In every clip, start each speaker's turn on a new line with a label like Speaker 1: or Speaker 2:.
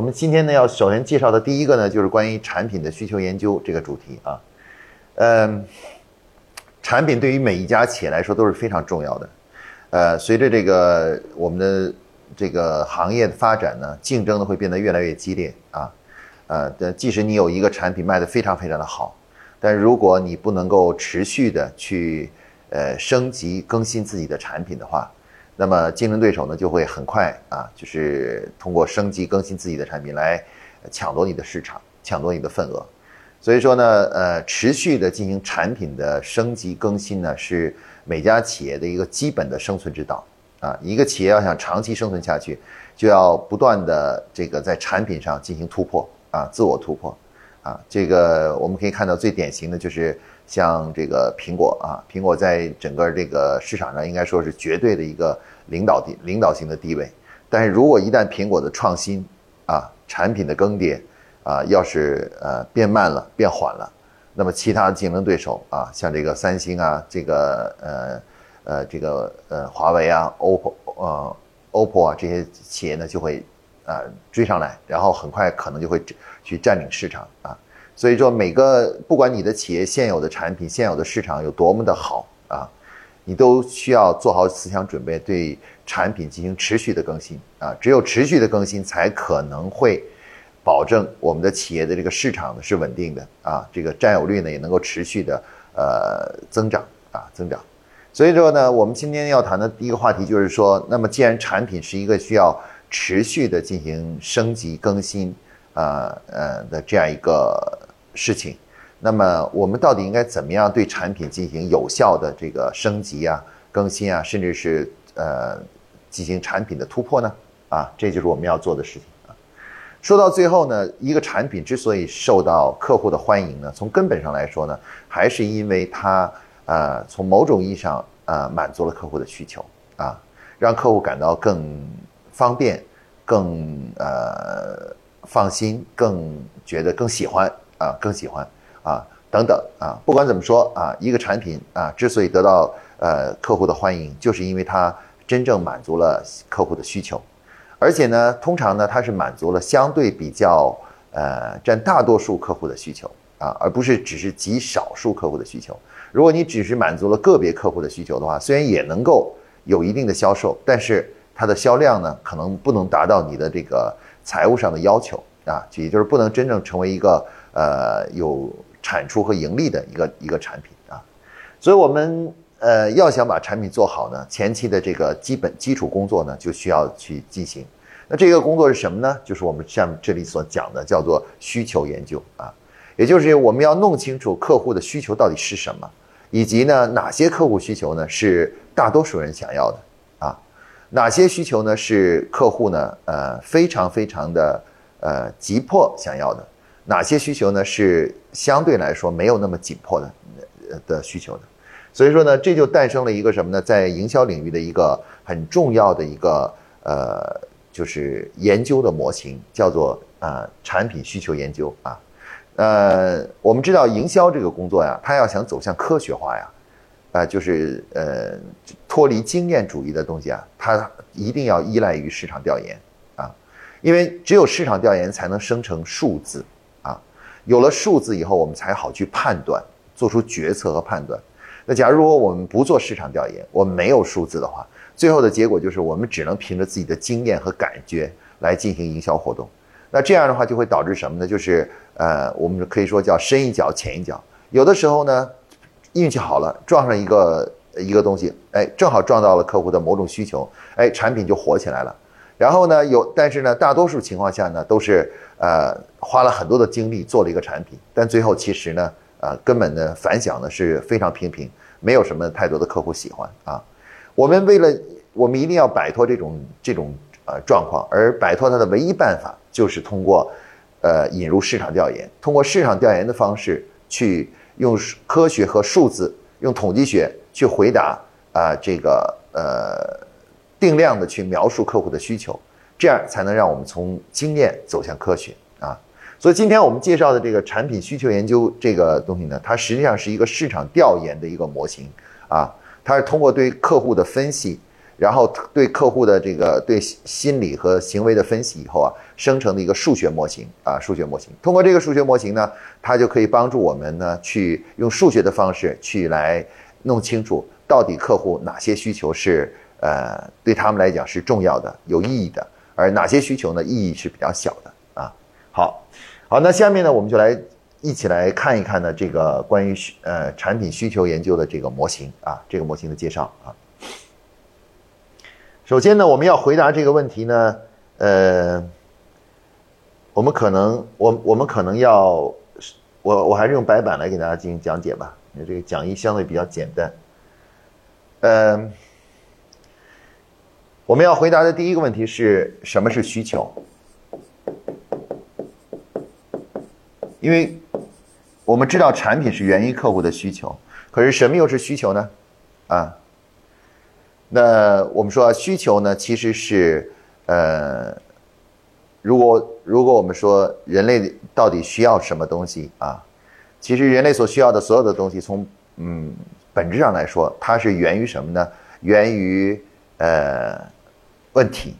Speaker 1: 我们今天呢要首先介绍的第一个呢，就是关于产品的需求研究这个主题啊。嗯，产品对于每一家企业来说都是非常重要的。呃，随着这个我们的这个行业的发展呢，竞争呢会变得越来越激烈啊。呃，即使你有一个产品卖得非常非常的好，但如果你不能够持续的去呃升级更新自己的产品的话，那么竞争对手呢就会很快啊，就是通过升级更新自己的产品来抢夺你的市场，抢夺你的份额。所以说呢，呃，持续的进行产品的升级更新呢，是每家企业的一个基本的生存之道啊。一个企业要想长期生存下去，就要不断的这个在产品上进行突破啊，自我突破啊。这个我们可以看到最典型的就是。像这个苹果啊，苹果在整个这个市场上应该说是绝对的一个领导地领导性的地位。但是如果一旦苹果的创新啊，产品的更迭啊，要是呃变慢了、变缓了，那么其他的竞争对手啊，像这个三星啊，这个呃呃这个呃华为啊、OPPO 呃 OPPO 啊这些企业呢就会啊追上来，然后很快可能就会去占领市场啊。所以说，每个不管你的企业现有的产品、现有的市场有多么的好啊，你都需要做好思想准备，对产品进行持续的更新啊。只有持续的更新，才可能会保证我们的企业的这个市场呢是稳定的啊，这个占有率呢也能够持续的呃增长啊增长。所以说呢，我们今天要谈的第一个话题就是说，那么既然产品是一个需要持续的进行升级更新啊呃的这样一个。事情，那么我们到底应该怎么样对产品进行有效的这个升级啊、更新啊，甚至是呃进行产品的突破呢？啊，这就是我们要做的事情啊。说到最后呢，一个产品之所以受到客户的欢迎呢，从根本上来说呢，还是因为它呃从某种意义上呃满足了客户的需求啊，让客户感到更方便、更呃放心、更觉得更喜欢。啊，更喜欢啊，等等啊，不管怎么说啊，一个产品啊，之所以得到呃客户的欢迎，就是因为它真正满足了客户的需求，而且呢，通常呢，它是满足了相对比较呃占大多数客户的需求啊，而不是只是极少数客户的需求。如果你只是满足了个别客户的需求的话，虽然也能够有一定的销售，但是它的销量呢，可能不能达到你的这个财务上的要求啊，也就是不能真正成为一个。呃，有产出和盈利的一个一个产品啊，所以我们呃要想把产品做好呢，前期的这个基本基础工作呢就需要去进行。那这个工作是什么呢？就是我们像这里所讲的，叫做需求研究啊，也就是我们要弄清楚客户的需求到底是什么，以及呢哪些客户需求呢是大多数人想要的啊，哪些需求呢是客户呢呃非常非常的呃急迫想要的。哪些需求呢？是相对来说没有那么紧迫的，呃的需求的，所以说呢，这就诞生了一个什么呢？在营销领域的一个很重要的一个呃，就是研究的模型，叫做啊产品需求研究啊。呃，我们知道营销这个工作呀，它要想走向科学化呀，啊，就是呃脱离经验主义的东西啊，它一定要依赖于市场调研啊，因为只有市场调研才能生成数字。有了数字以后，我们才好去判断，做出决策和判断。那假如如果我们不做市场调研，我们没有数字的话，最后的结果就是我们只能凭着自己的经验和感觉来进行营销活动。那这样的话就会导致什么呢？就是呃，我们可以说叫深一脚浅一脚。有的时候呢，运气好了，撞上一个一个东西，哎，正好撞到了客户的某种需求，哎，产品就火起来了。然后呢，有但是呢，大多数情况下呢，都是。呃，花了很多的精力做了一个产品，但最后其实呢，呃，根本的反响呢是非常平平，没有什么太多的客户喜欢啊。我们为了，我们一定要摆脱这种这种呃状况，而摆脱它的唯一办法就是通过，呃，引入市场调研，通过市场调研的方式去用科学和数字，用统计学去回答啊这个呃定量的去描述客户的需求。这样才能让我们从经验走向科学啊！所以今天我们介绍的这个产品需求研究这个东西呢，它实际上是一个市场调研的一个模型啊。它是通过对客户的分析，然后对客户的这个对心理和行为的分析以后啊，生成的一个数学模型啊，数学模型。通过这个数学模型呢，它就可以帮助我们呢，去用数学的方式去来弄清楚到底客户哪些需求是呃对他们来讲是重要的、有意义的，而哪些需求呢意义是比较小的啊。好，好，那下面呢，我们就来一起来看一看呢这个关于呃产品需求研究的这个模型啊，这个模型的介绍啊。首先呢，我们要回答这个问题呢，呃，我们可能，我我们可能要，我我还是用白板来给大家进行讲解吧，因为这个讲义相对比较简单。嗯，我们要回答的第一个问题是什么是需求？因为我们知道产品是源于客户的需求，可是什么又是需求呢？啊？那我们说需求呢，其实是，呃，如果如果我们说人类到底需要什么东西啊，其实人类所需要的所有的东西，从嗯本质上来说，它是源于什么呢？源于呃问题，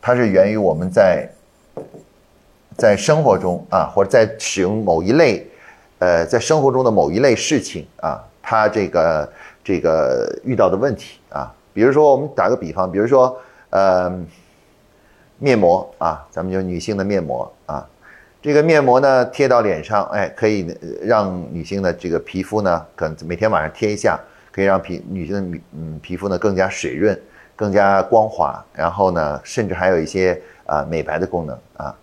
Speaker 1: 它是源于我们在在生活中啊，或者在使用某一类呃在生活中的某一类事情啊。他这个这个遇到的问题啊，比如说我们打个比方，比如说呃面膜啊，咱们就女性的面膜啊，这个面膜呢贴到脸上，哎，可以让女性的这个皮肤呢，可能每天晚上贴一下，可以让皮女性的嗯皮肤呢更加水润、更加光滑，然后呢，甚至还有一些啊美白的功能啊。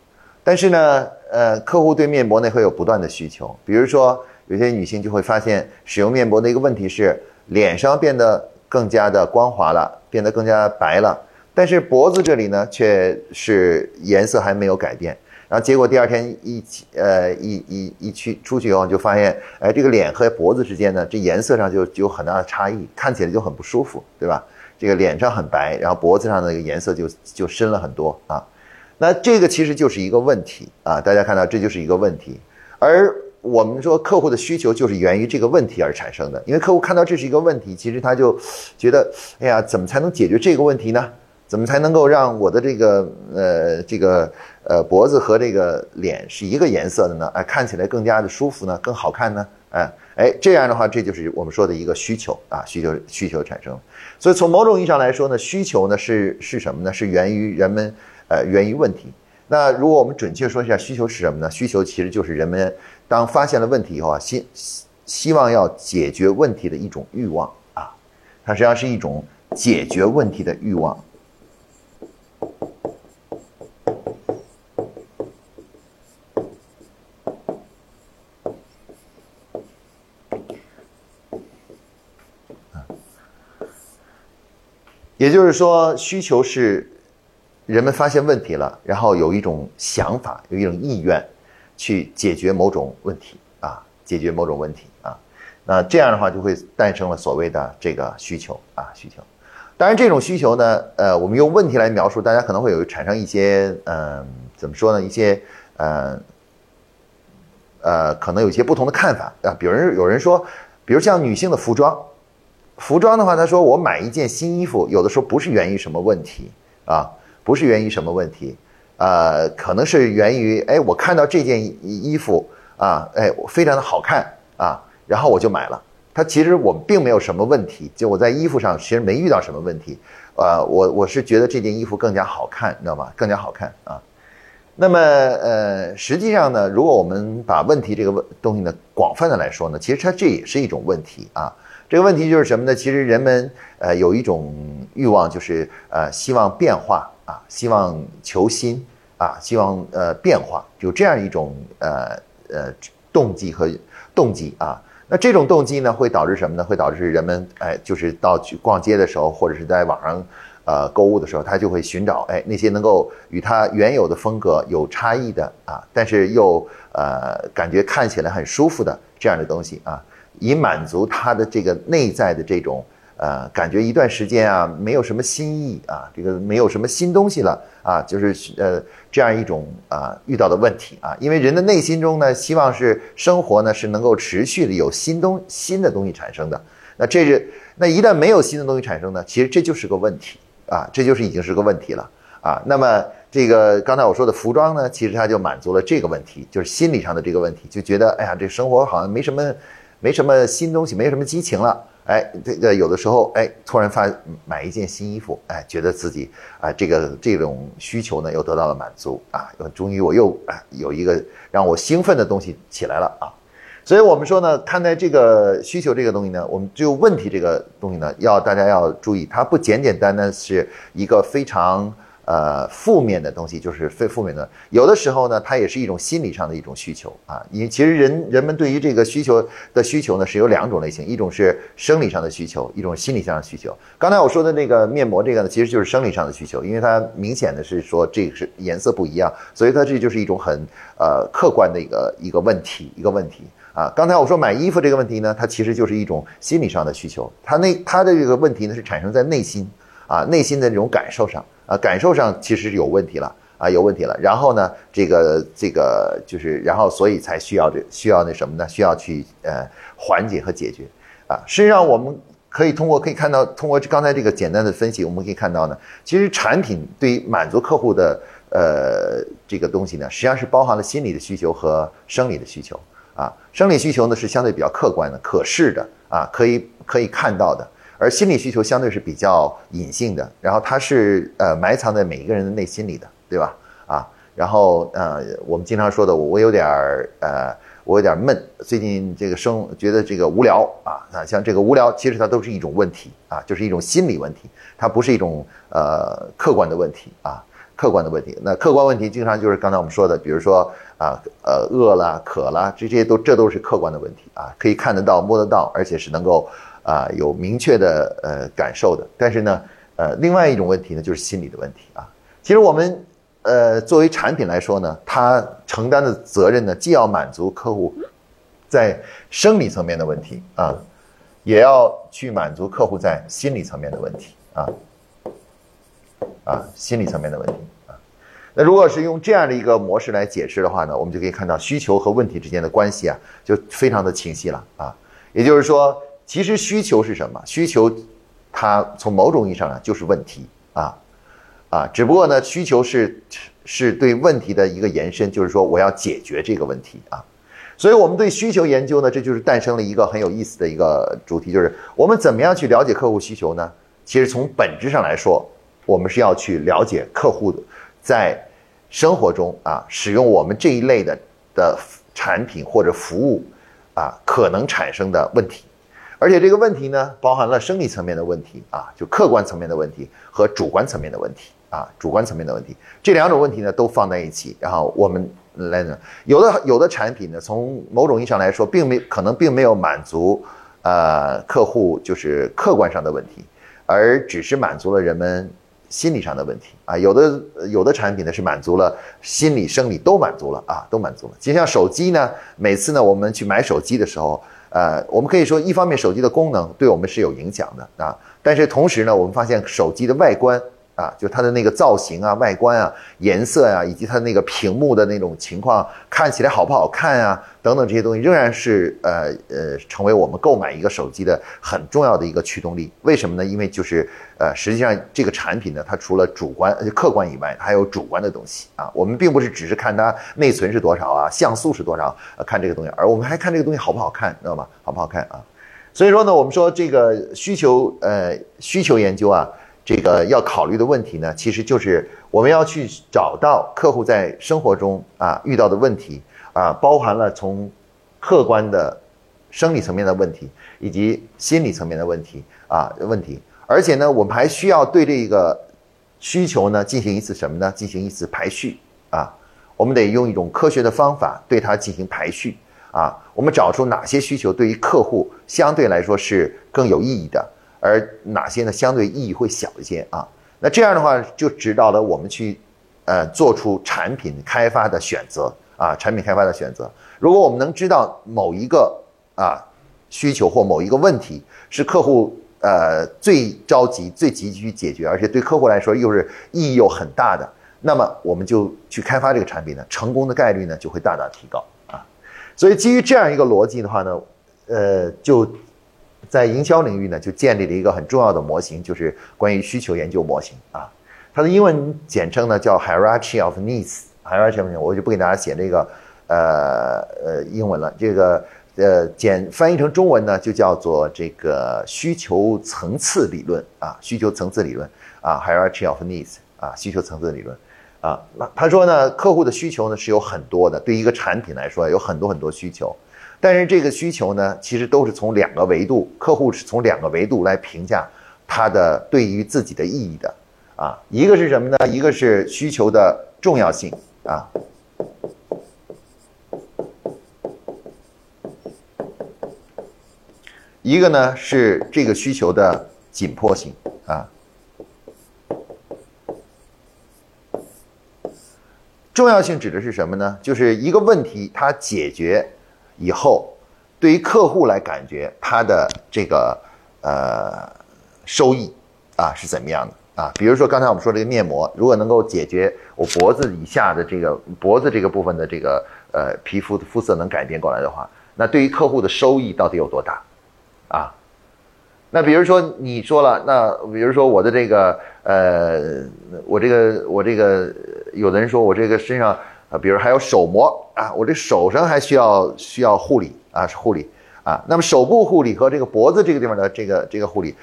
Speaker 1: 但是呢，呃，客户对面膜呢会有不断的需求，比如说。有些女性就会发现，使用面膜的一个问题是，脸上变得更加的光滑了，变得更加白了，但是脖子这里呢，却是颜色还没有改变。然后结果第二天一起，呃，一一一去出去以后，就发现，哎，这个脸和脖子之间呢，这颜色上就有很大的差异，看起来就很不舒服，对吧？这个脸上很白，然后脖子上的那个颜色就就深了很多啊。那这个其实就是一个问题啊，大家看到这就是一个问题，而。我们说客户的需求就是源于这个问题而产生的，因为客户看到这是一个问题，其实他就觉得，哎呀，怎么才能解决这个问题呢？怎么才能够让我的这个呃这个呃脖子和这个脸是一个颜色的呢？哎，看起来更加的舒服呢，更好看呢？哎哎，这样的话，这就是我们说的一个需求啊，需求需求产生。所以从某种意义上来说呢，需求呢是是什么呢？是源于人们呃源于问题。那如果我们准确说一下需求是什么呢？需求其实就是人们。当发现了问题以后啊，希希望要解决问题的一种欲望啊，它实际上是一种解决问题的欲望。也就是说，需求是人们发现问题了，然后有一种想法，有一种意愿。去解决某种问题啊，解决某种问题啊，那这样的话就会诞生了所谓的这个需求啊需求。当然，这种需求呢，呃，我们用问题来描述，大家可能会有产生一些嗯，怎么说呢？一些呃呃，可能有一些不同的看法啊。比如有人说，比如像女性的服装，服装的话，他说我买一件新衣服，有的时候不是源于什么问题啊，不是源于什么问题。呃，可能是源于哎，我看到这件衣服啊，哎，非常的好看啊，然后我就买了。它其实我并没有什么问题，就我在衣服上其实没遇到什么问题。呃，我我是觉得这件衣服更加好看，你知道吗？更加好看啊。那么呃，实际上呢，如果我们把问题这个问东西呢广泛的来说呢，其实它这也是一种问题啊。这个问题就是什么呢？其实人们呃有一种欲望，就是呃希望变化。啊，希望求新啊，希望呃变化，有这样一种呃呃动机和动机啊。那这种动机呢，会导致什么呢？会导致人们哎，就是到去逛街的时候，或者是在网上呃购物的时候，他就会寻找哎那些能够与他原有的风格有差异的啊，但是又呃感觉看起来很舒服的这样的东西啊，以满足他的这个内在的这种。呃，感觉一段时间啊，没有什么新意啊，这个没有什么新东西了啊，就是呃这样一种啊遇到的问题啊，因为人的内心中呢，希望是生活呢是能够持续的有新东新的东西产生的，那这是那一旦没有新的东西产生呢，其实这就是个问题啊，这就是已经是个问题了啊。那么这个刚才我说的服装呢，其实它就满足了这个问题，就是心理上的这个问题，就觉得哎呀，这生活好像没什么没什么新东西，没什么激情了。哎，这个有的时候，哎，突然发买一件新衣服，哎，觉得自己啊，这个这种需求呢又得到了满足啊，终于我又啊有一个让我兴奋的东西起来了啊，所以我们说呢，看待这个需求这个东西呢，我们就问题这个东西呢，要大家要注意，它不简简单单是一个非常。呃，负面的东西就是非负面的，有的时候呢，它也是一种心理上的一种需求啊。因为其实人人们对于这个需求的需求呢，是有两种类型，一种是生理上的需求，一种心理上的需求。刚才我说的那个面膜，这个呢，其实就是生理上的需求，因为它明显的是说这个是颜色不一样，所以它这就是一种很呃客观的一个一个问题，一个问题啊。刚才我说买衣服这个问题呢，它其实就是一种心理上的需求，它那它的这个问题呢是产生在内心啊，内心的这种感受上。啊，感受上其实是有问题了啊，有问题了。然后呢，这个这个就是，然后所以才需要这需要那什么呢？需要去呃缓解和解决啊。实际上，我们可以通过可以看到，通过刚才这个简单的分析，我们可以看到呢，其实产品对于满足客户的呃这个东西呢，实际上是包含了心理的需求和生理的需求啊。生理需求呢是相对比较客观的、可视的啊，可以可以看到的。而心理需求相对是比较隐性的，然后它是呃埋藏在每一个人的内心里的，对吧？啊，然后呃我们经常说的，我有点儿呃我有点闷，最近这个生觉得这个无聊啊啊，像这个无聊，其实它都是一种问题啊，就是一种心理问题，它不是一种呃客观的问题啊，客观的问题。那客观问题经常就是刚才我们说的，比如说啊呃饿了渴了，这些都这都是客观的问题啊，可以看得到摸得到，而且是能够。啊，有明确的呃感受的，但是呢，呃，另外一种问题呢，就是心理的问题啊。其实我们呃作为产品来说呢，它承担的责任呢，既要满足客户在生理层面的问题啊，也要去满足客户在心理层面的问题啊，啊，心理层面的问题啊。那如果是用这样的一个模式来解释的话呢，我们就可以看到需求和问题之间的关系啊，就非常的清晰了啊。也就是说。其实需求是什么？需求，它从某种意义上呢，就是问题啊，啊，只不过呢，需求是是对问题的一个延伸，就是说我要解决这个问题啊，所以我们对需求研究呢，这就是诞生了一个很有意思的一个主题，就是我们怎么样去了解客户需求呢？其实从本质上来说，我们是要去了解客户在生活中啊使用我们这一类的的产品或者服务啊可能产生的问题。而且这个问题呢，包含了生理层面的问题啊，就客观层面的问题和主观层面的问题啊，主观层面的问题，这两种问题呢都放在一起，然后我们来呢，有的有的产品呢，从某种意义上来说，并没可能并没有满足呃客户就是客观上的问题，而只是满足了人们心理上的问题啊，有的有的产品呢是满足了心理生理都满足了啊，都满足了，就像手机呢，每次呢我们去买手机的时候。呃，我们可以说，一方面手机的功能对我们是有影响的啊，但是同时呢，我们发现手机的外观啊，就它的那个造型啊、外观啊、颜色呀，以及它那个屏幕的那种情况，看起来好不好看啊，等等这些东西，仍然是呃呃，成为我们购买一个手机的很重要的一个驱动力。为什么呢？因为就是呃，实际上这个产品呢，它除了主观、客观以外，还有主观的东西啊。我们并不是只是看它内存是多少啊，像素是多少，呃，看这个东西，而我们还看这个东西好不好看，知道吗？好不好看啊？所以说呢，我们说这个需求呃需求研究啊，这个要考虑的问题呢，其实就是我们要去找到客户在生活中啊遇到的问题啊，包含了从客观的生理层面的问题以及心理层面的问题啊问题。而且呢，我们还需要对这个需求呢进行一次什么呢？进行一次排序啊。我们得用一种科学的方法对它进行排序啊。我们找出哪些需求对于客户相对来说是更有意义的，而哪些呢相对意义会小一些啊？那这样的话就指导了我们去呃做出产品开发的选择啊。产品开发的选择，如果我们能知道某一个啊需求或某一个问题是客户。呃，最着急、最急需解决，而且对客户来说又是意义又很大的，那么我们就去开发这个产品呢，成功的概率呢就会大大提高啊。所以基于这样一个逻辑的话呢，呃，就在营销领域呢，就建立了一个很重要的模型，就是关于需求研究模型啊。它的英文简称呢叫 Hierarchy of Needs。Hierarchy of Needs，我就不给大家写这个呃呃英文了。这个呃简翻译成中文呢，就叫做这个需求层次理论啊，需求层次理论啊，Hierarchy of Needs 啊，需求层次理论啊。那他说呢，客户的需求呢是有很多的，对一个产品来说有很多很多需求。但是这个需求呢，其实都是从两个维度，客户是从两个维度来评价它的对于自己的意义的，啊，一个是什么呢？一个是需求的重要性啊，一个呢是这个需求的紧迫性啊。重要性指的是什么呢？就是一个问题它解决。以后，对于客户来感觉他的这个呃收益啊是怎么样的啊？比如说刚才我们说这个面膜，如果能够解决我脖子以下的这个脖子这个部分的这个呃皮肤的肤色能改变过来的话，那对于客户的收益到底有多大啊？那比如说你说了，那比如说我的这个呃我这个我这个有的人说我这个身上。啊，比如还有手膜啊，我这手上还需要需要护理啊，是护理啊。那么手部护理和这个脖子这个地方的这个这个护理，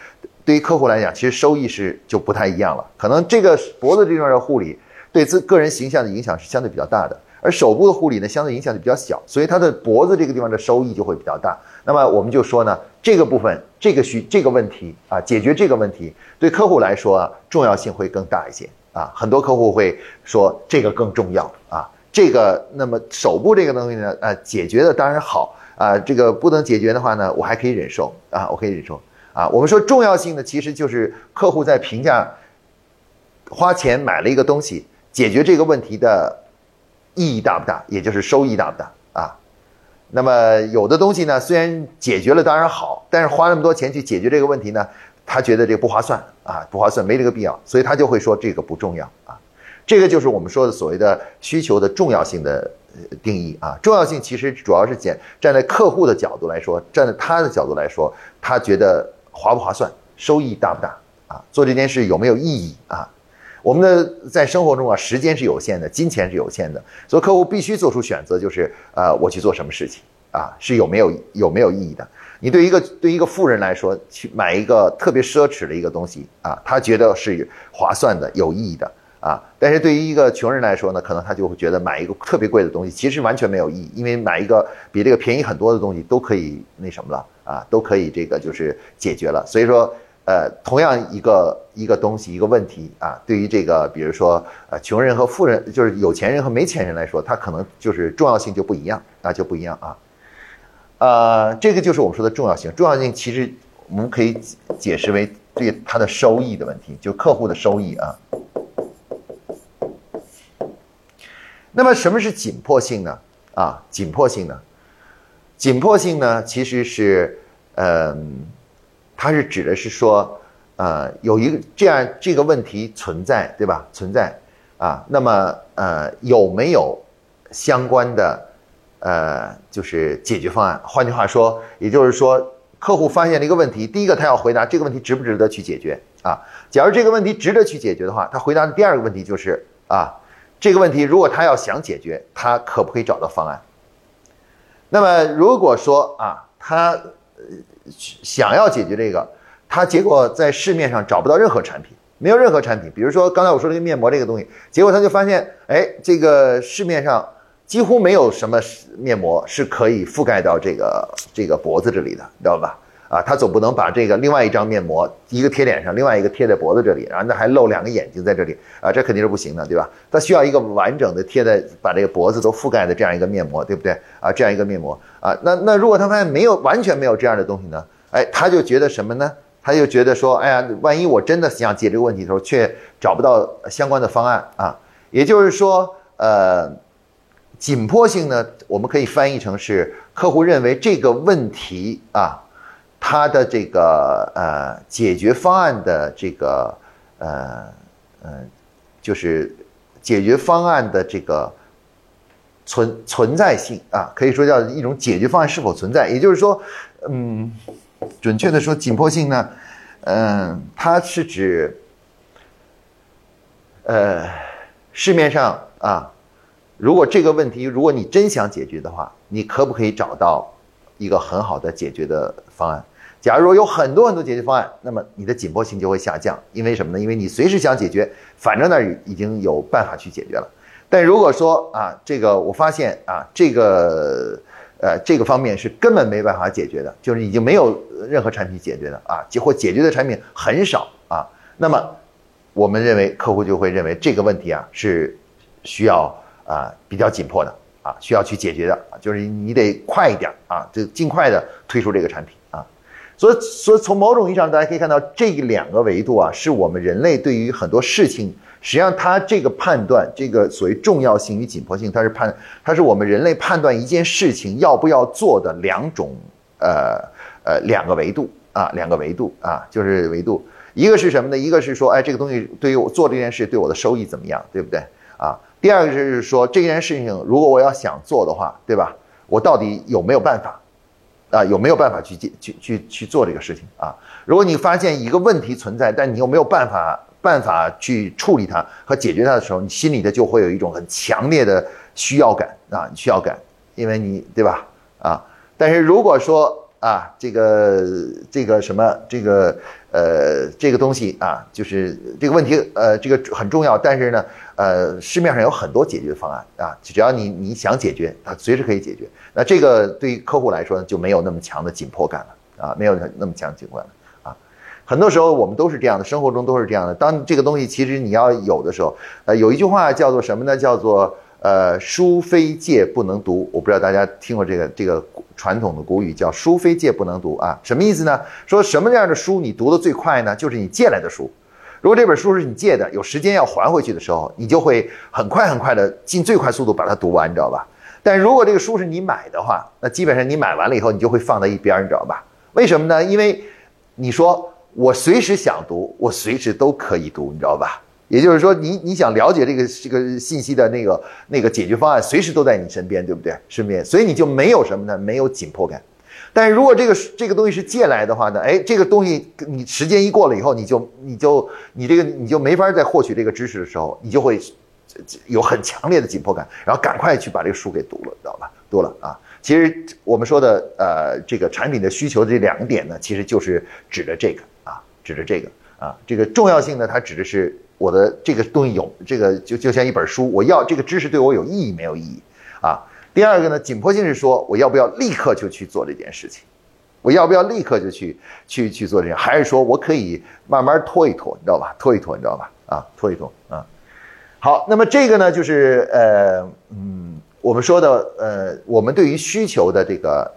Speaker 1: 对于客户来讲，其实收益是就不太一样了。可能这个脖子这地方的护理对自个人形象的影响是相对比较大的，而手部的护理呢，相对影响就比较小，所以它的脖子这个地方的收益就会比较大。那么我们就说呢，这个部分这个需这个问题啊，解决这个问题对客户来说啊，重要性会更大一些啊。很多客户会说这个更重要啊。这个那么手部这个东西呢，呃，解决的当然好啊，这个不能解决的话呢，我还可以忍受啊，我可以忍受啊。我们说重要性呢，其实就是客户在评价花钱买了一个东西，解决这个问题的意义大不大，也就是收益大不大啊。那么有的东西呢，虽然解决了当然好，但是花那么多钱去解决这个问题呢，他觉得这个不划算啊，不划算，没这个必要，所以他就会说这个不重要啊。这个就是我们说的所谓的需求的重要性的定义啊，重要性其实主要是简站在客户的角度来说，站在他的角度来说，他觉得划不划算，收益大不大啊？做这件事有没有意义啊？我们的在生活中啊，时间是有限的，金钱是有限的，所以客户必须做出选择，就是呃，我去做什么事情啊，是有没有有没有意义的？你对一个对一个富人来说，去买一个特别奢侈的一个东西啊，他觉得是划算的、有意义的。啊，但是对于一个穷人来说呢，可能他就会觉得买一个特别贵的东西其实完全没有意义，因为买一个比这个便宜很多的东西都可以那什么了啊，都可以这个就是解决了。所以说，呃，同样一个一个东西一个问题啊，对于这个比如说呃穷人和富人，就是有钱人和没钱人来说，他可能就是重要性就不一样，那就不一样啊。呃，这个就是我们说的重要性，重要性其实我们可以解释为对他的收益的问题，就客户的收益啊。那么什么是紧迫性呢？啊，紧迫性呢？紧迫性呢，其实是，嗯，它是指的是说，呃，有一个这样这个问题存在，对吧？存在啊，那么呃，有没有相关的呃，就是解决方案？换句话说，也就是说，客户发现了一个问题，第一个他要回答这个问题值不值得去解决啊？假如这个问题值得去解决的话，他回答的第二个问题就是啊。这个问题，如果他要想解决，他可不可以找到方案？那么，如果说啊，他想要解决这个，他结果在市面上找不到任何产品，没有任何产品。比如说刚才我说这个面膜这个东西，结果他就发现，哎，这个市面上几乎没有什么面膜是可以覆盖到这个这个脖子这里的，知道吧？啊，他总不能把这个另外一张面膜一个贴脸上，另外一个贴在脖子这里，然后那还露两个眼睛在这里啊，这肯定是不行的，对吧？他需要一个完整的贴在把这个脖子都覆盖的这样一个面膜，对不对？啊，这样一个面膜啊，那那如果他发现没有完全没有这样的东西呢？哎，他就觉得什么呢？他就觉得说，哎呀，万一我真的想解这个问题的时候，却找不到相关的方案啊，也就是说，呃，紧迫性呢，我们可以翻译成是客户认为这个问题啊。它的这个呃解决方案的这个呃呃，就是解决方案的这个存存在性啊，可以说叫一种解决方案是否存在。也就是说，嗯，准确的说，紧迫性呢，嗯，它是指，呃，市面上啊，如果这个问题，如果你真想解决的话，你可不可以找到一个很好的解决的方案？假如说有很多很多解决方案，那么你的紧迫性就会下降，因为什么呢？因为你随时想解决，反正那儿已经有办法去解决了。但如果说啊，这个我发现啊，这个呃这个方面是根本没办法解决的，就是已经没有任何产品解决的啊，或解决的产品很少啊，那么我们认为客户就会认为这个问题啊是需要啊比较紧迫的啊，需要去解决的，就是你得快一点啊，就尽快的推出这个产品。所以，所以从某种意义上，大家可以看到，这两个维度啊，是我们人类对于很多事情，实际上它这个判断，这个所谓重要性与紧迫性，它是判，它是我们人类判断一件事情要不要做的两种，呃呃，两个维度啊，两个维度啊，就是维度，一个是什么呢？一个是说，哎，这个东西对于我做这件事对我的收益怎么样，对不对啊？第二个就是说，这件事情如果我要想做的话，对吧？我到底有没有办法？啊，有没有办法去解去去去做这个事情啊？如果你发现一个问题存在，但你又没有办法办法去处理它和解决它的时候，你心里的就会有一种很强烈的需要感啊，需要感，因为你对吧？啊，但是如果说啊，这个这个什么这个呃这个东西啊，就是这个问题呃这个很重要，但是呢。呃，市面上有很多解决方案啊，只要你你想解决，它随时可以解决。那这个对于客户来说呢，就没有那么强的紧迫感了啊，没有那么强紧迫感了啊。很多时候我们都是这样的，生活中都是这样的。当这个东西其实你要有的时候，呃，有一句话叫做什么呢？叫做呃，书非借不能读。我不知道大家听过这个这个传统的古语叫书非借不能读啊，什么意思呢？说什么样的书你读的最快呢？就是你借来的书。如果这本书是你借的，有时间要还回去的时候，你就会很快很快的尽最快速度把它读完，你知道吧？但如果这个书是你买的话，那基本上你买完了以后，你就会放在一边，你知道吧？为什么呢？因为你说我随时想读，我随时都可以读，你知道吧？也就是说，你你想了解这个这个信息的那个那个解决方案，随时都在你身边，对不对？身边，所以你就没有什么呢？没有紧迫感。但是如果这个这个东西是借来的话呢？哎，这个东西你时间一过了以后，你就你就你这个你就没法再获取这个知识的时候，你就会有很强烈的紧迫感，然后赶快去把这个书给读了，知道吧？读了啊。其实我们说的呃这个产品的需求这两点呢，其实就是指的这个啊，指的这个啊，这个重要性呢，它指的是我的这个东西有这个就就像一本书，我要这个知识对我有意义没有意义啊？第二个呢，紧迫性是说我要不要立刻就去做这件事情，我要不要立刻就去去去做这样，还是说我可以慢慢拖一拖，你知道吧？拖一拖，你知道吧？啊，拖一拖啊。好，那么这个呢，就是呃嗯，我们说的呃，我们对于需求的这个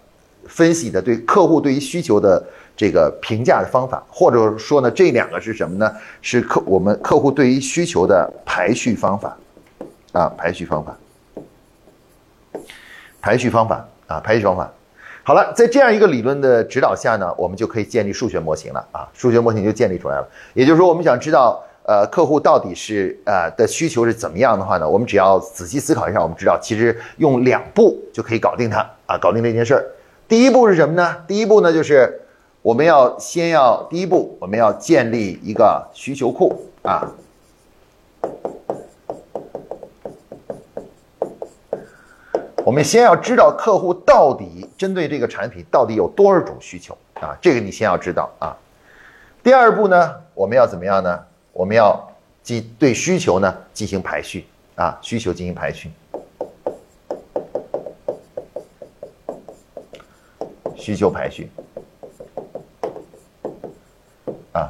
Speaker 1: 分析的，对客户对于需求的这个评价的方法，或者说呢，这两个是什么呢？是客我们客户对于需求的排序方法啊，排序方法。排序方法啊，排序方法。好了，在这样一个理论的指导下呢，我们就可以建立数学模型了啊，数学模型就建立出来了。也就是说，我们想知道呃客户到底是呃的需求是怎么样的话呢，我们只要仔细思考一下，我们知道其实用两步就可以搞定它啊，搞定这件事儿。第一步是什么呢？第一步呢就是我们要先要第一步，我们要建立一个需求库啊。我们先要知道客户到底针对这个产品到底有多少种需求啊？这个你先要知道啊。第二步呢，我们要怎么样呢？我们要进对需求呢进行排序啊，需求进行排序，需求排序啊。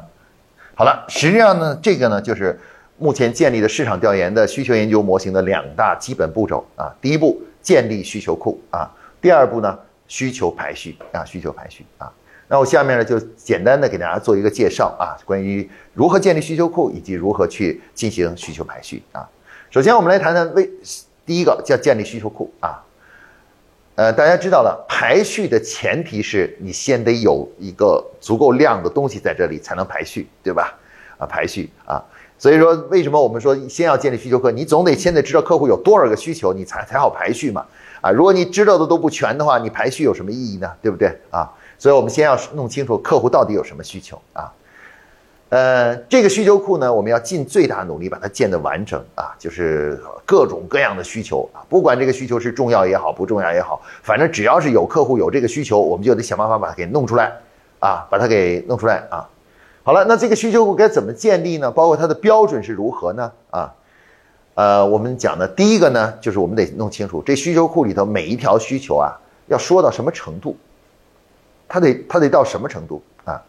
Speaker 1: 好了，实际上呢，这个呢就是目前建立的市场调研的需求研究模型的两大基本步骤啊。第一步。建立需求库啊，第二步呢，需求排序啊，需求排序啊。那我下面呢就简单的给大家做一个介绍啊，关于如何建立需求库以及如何去进行需求排序啊。首先我们来谈谈为第一个叫建立需求库啊。呃，大家知道了，排序的前提是你先得有一个足够量的东西在这里才能排序，对吧？啊，排序啊。所以说，为什么我们说先要建立需求库？你总得先得知道客户有多少个需求，你才才好排序嘛。啊，如果你知道的都不全的话，你排序有什么意义呢？对不对啊？所以我们先要弄清楚客户到底有什么需求啊。呃，这个需求库呢，我们要尽最大努力把它建得完整啊，就是各种各样的需求啊，不管这个需求是重要也好，不重要也好，反正只要是有客户有这个需求，我们就得想办法把它给弄出来啊，把它给弄出来啊。好了，那这个需求库该怎么建立呢？包括它的标准是如何呢？啊，呃，我们讲的第一个呢，就是我们得弄清楚这需求库里头每一条需求啊，要说到什么程度，它得它得到什么程度啊？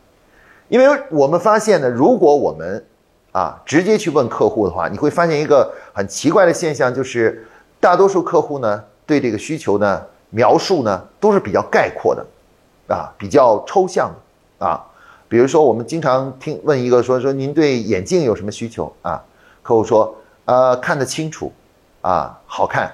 Speaker 1: 因为我们发现呢，如果我们啊直接去问客户的话，你会发现一个很奇怪的现象，就是大多数客户呢对这个需求呢描述呢都是比较概括的，啊，比较抽象的啊。比如说，我们经常听问一个说说您对眼镜有什么需求啊？客户说呃看得清楚，啊好看，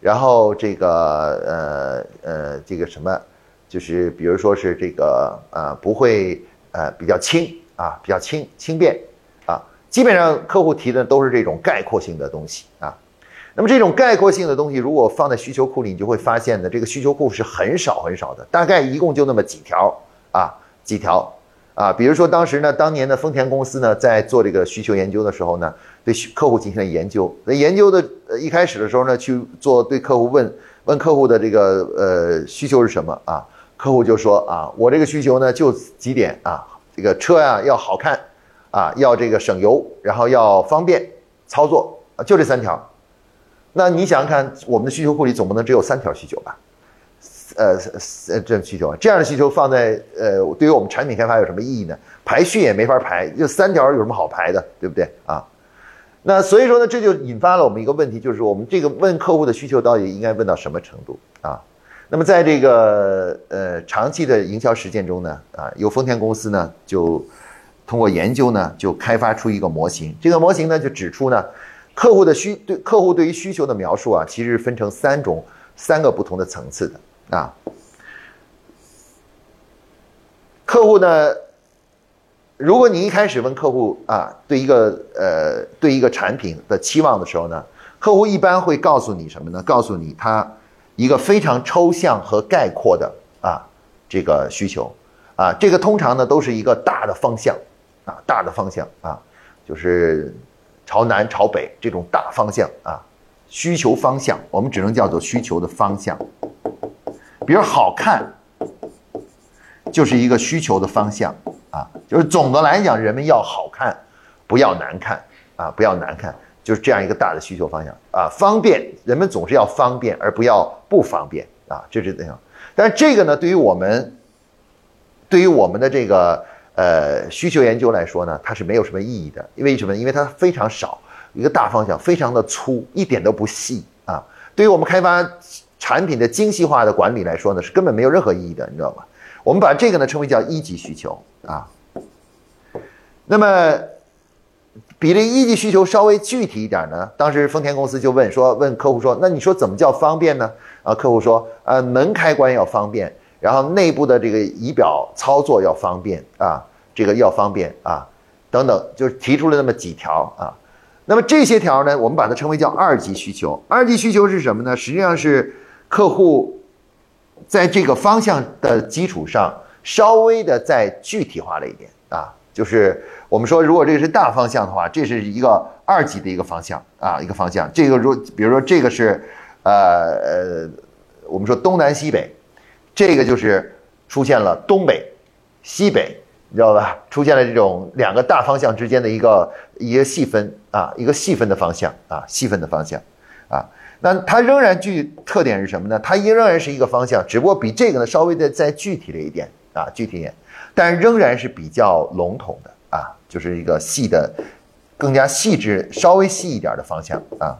Speaker 1: 然后这个呃呃这个什么，就是比如说是这个呃不会。呃，比较轻啊，比较轻轻便啊，基本上客户提的都是这种概括性的东西啊。那么这种概括性的东西，如果放在需求库里，你就会发现呢，这个需求库是很少很少的，大概一共就那么几条啊，几条啊。比如说当时呢，当年的丰田公司呢，在做这个需求研究的时候呢，对客户进行了研究。那研究的呃一开始的时候呢，去做对客户问问客户的这个呃需求是什么啊？客户就说啊，我这个需求呢就几点啊，这个车呀要好看，啊要这个省油，然后要方便操作，就这三条。那你想想看，我们的需求库里总不能只有三条需求吧？呃呃，这需求这样的需求放在呃，对于我们产品开发有什么意义呢？排序也没法排，就三条有什么好排的，对不对啊？那所以说呢，这就引发了我们一个问题，就是我们这个问客户的需求到底应该问到什么程度啊？那么在这个呃长期的营销实践中呢，啊，由丰田公司呢就通过研究呢就开发出一个模型。这个模型呢就指出呢，客户的需对客户对于需求的描述啊，其实分成三种三个不同的层次的啊。客户呢，如果你一开始问客户啊，对一个呃对一个产品的期望的时候呢，客户一般会告诉你什么呢？告诉你他。一个非常抽象和概括的啊，这个需求啊，这个通常呢都是一个大的方向啊，大的方向啊，就是朝南朝北这种大方向啊，需求方向我们只能叫做需求的方向。比如好看，就是一个需求的方向啊，就是总的来讲，人们要好看，不要难看啊，不要难看。就是这样一个大的需求方向啊，方便人们总是要方便，而不要不方便啊，这是怎样？但是这个呢，对于我们，对于我们的这个呃需求研究来说呢，它是没有什么意义的。因为什么？因为它非常少，一个大方向非常的粗，一点都不细啊。对于我们开发产品的精细化的管理来说呢，是根本没有任何意义的，你知道吗？我们把这个呢称为叫一级需求啊。那么。比这一级需求稍微具体一点呢？当时丰田公司就问说，问客户说，那你说怎么叫方便呢？啊，客户说，呃，门开关要方便，然后内部的这个仪表操作要方便啊，这个要方便啊，等等，就是提出了那么几条啊。那么这些条呢，我们把它称为叫二级需求。二级需求是什么呢？实际上是客户在这个方向的基础上，稍微的再具体化了一点啊，就是。我们说，如果这个是大方向的话，这是一个二级的一个方向啊，一个方向。这个如比如说这个是，呃呃，我们说东南西北，这个就是出现了东北、西北，你知道吧？出现了这种两个大方向之间的一个一个细分啊，一个细分的方向啊，细分的方向啊。那它仍然具特点是什么呢？它仍然是一个方向，只不过比这个呢稍微的再具体了一点啊，具体一点，但仍然是比较笼统的。啊，就是一个细的，更加细致、稍微细一点的方向啊。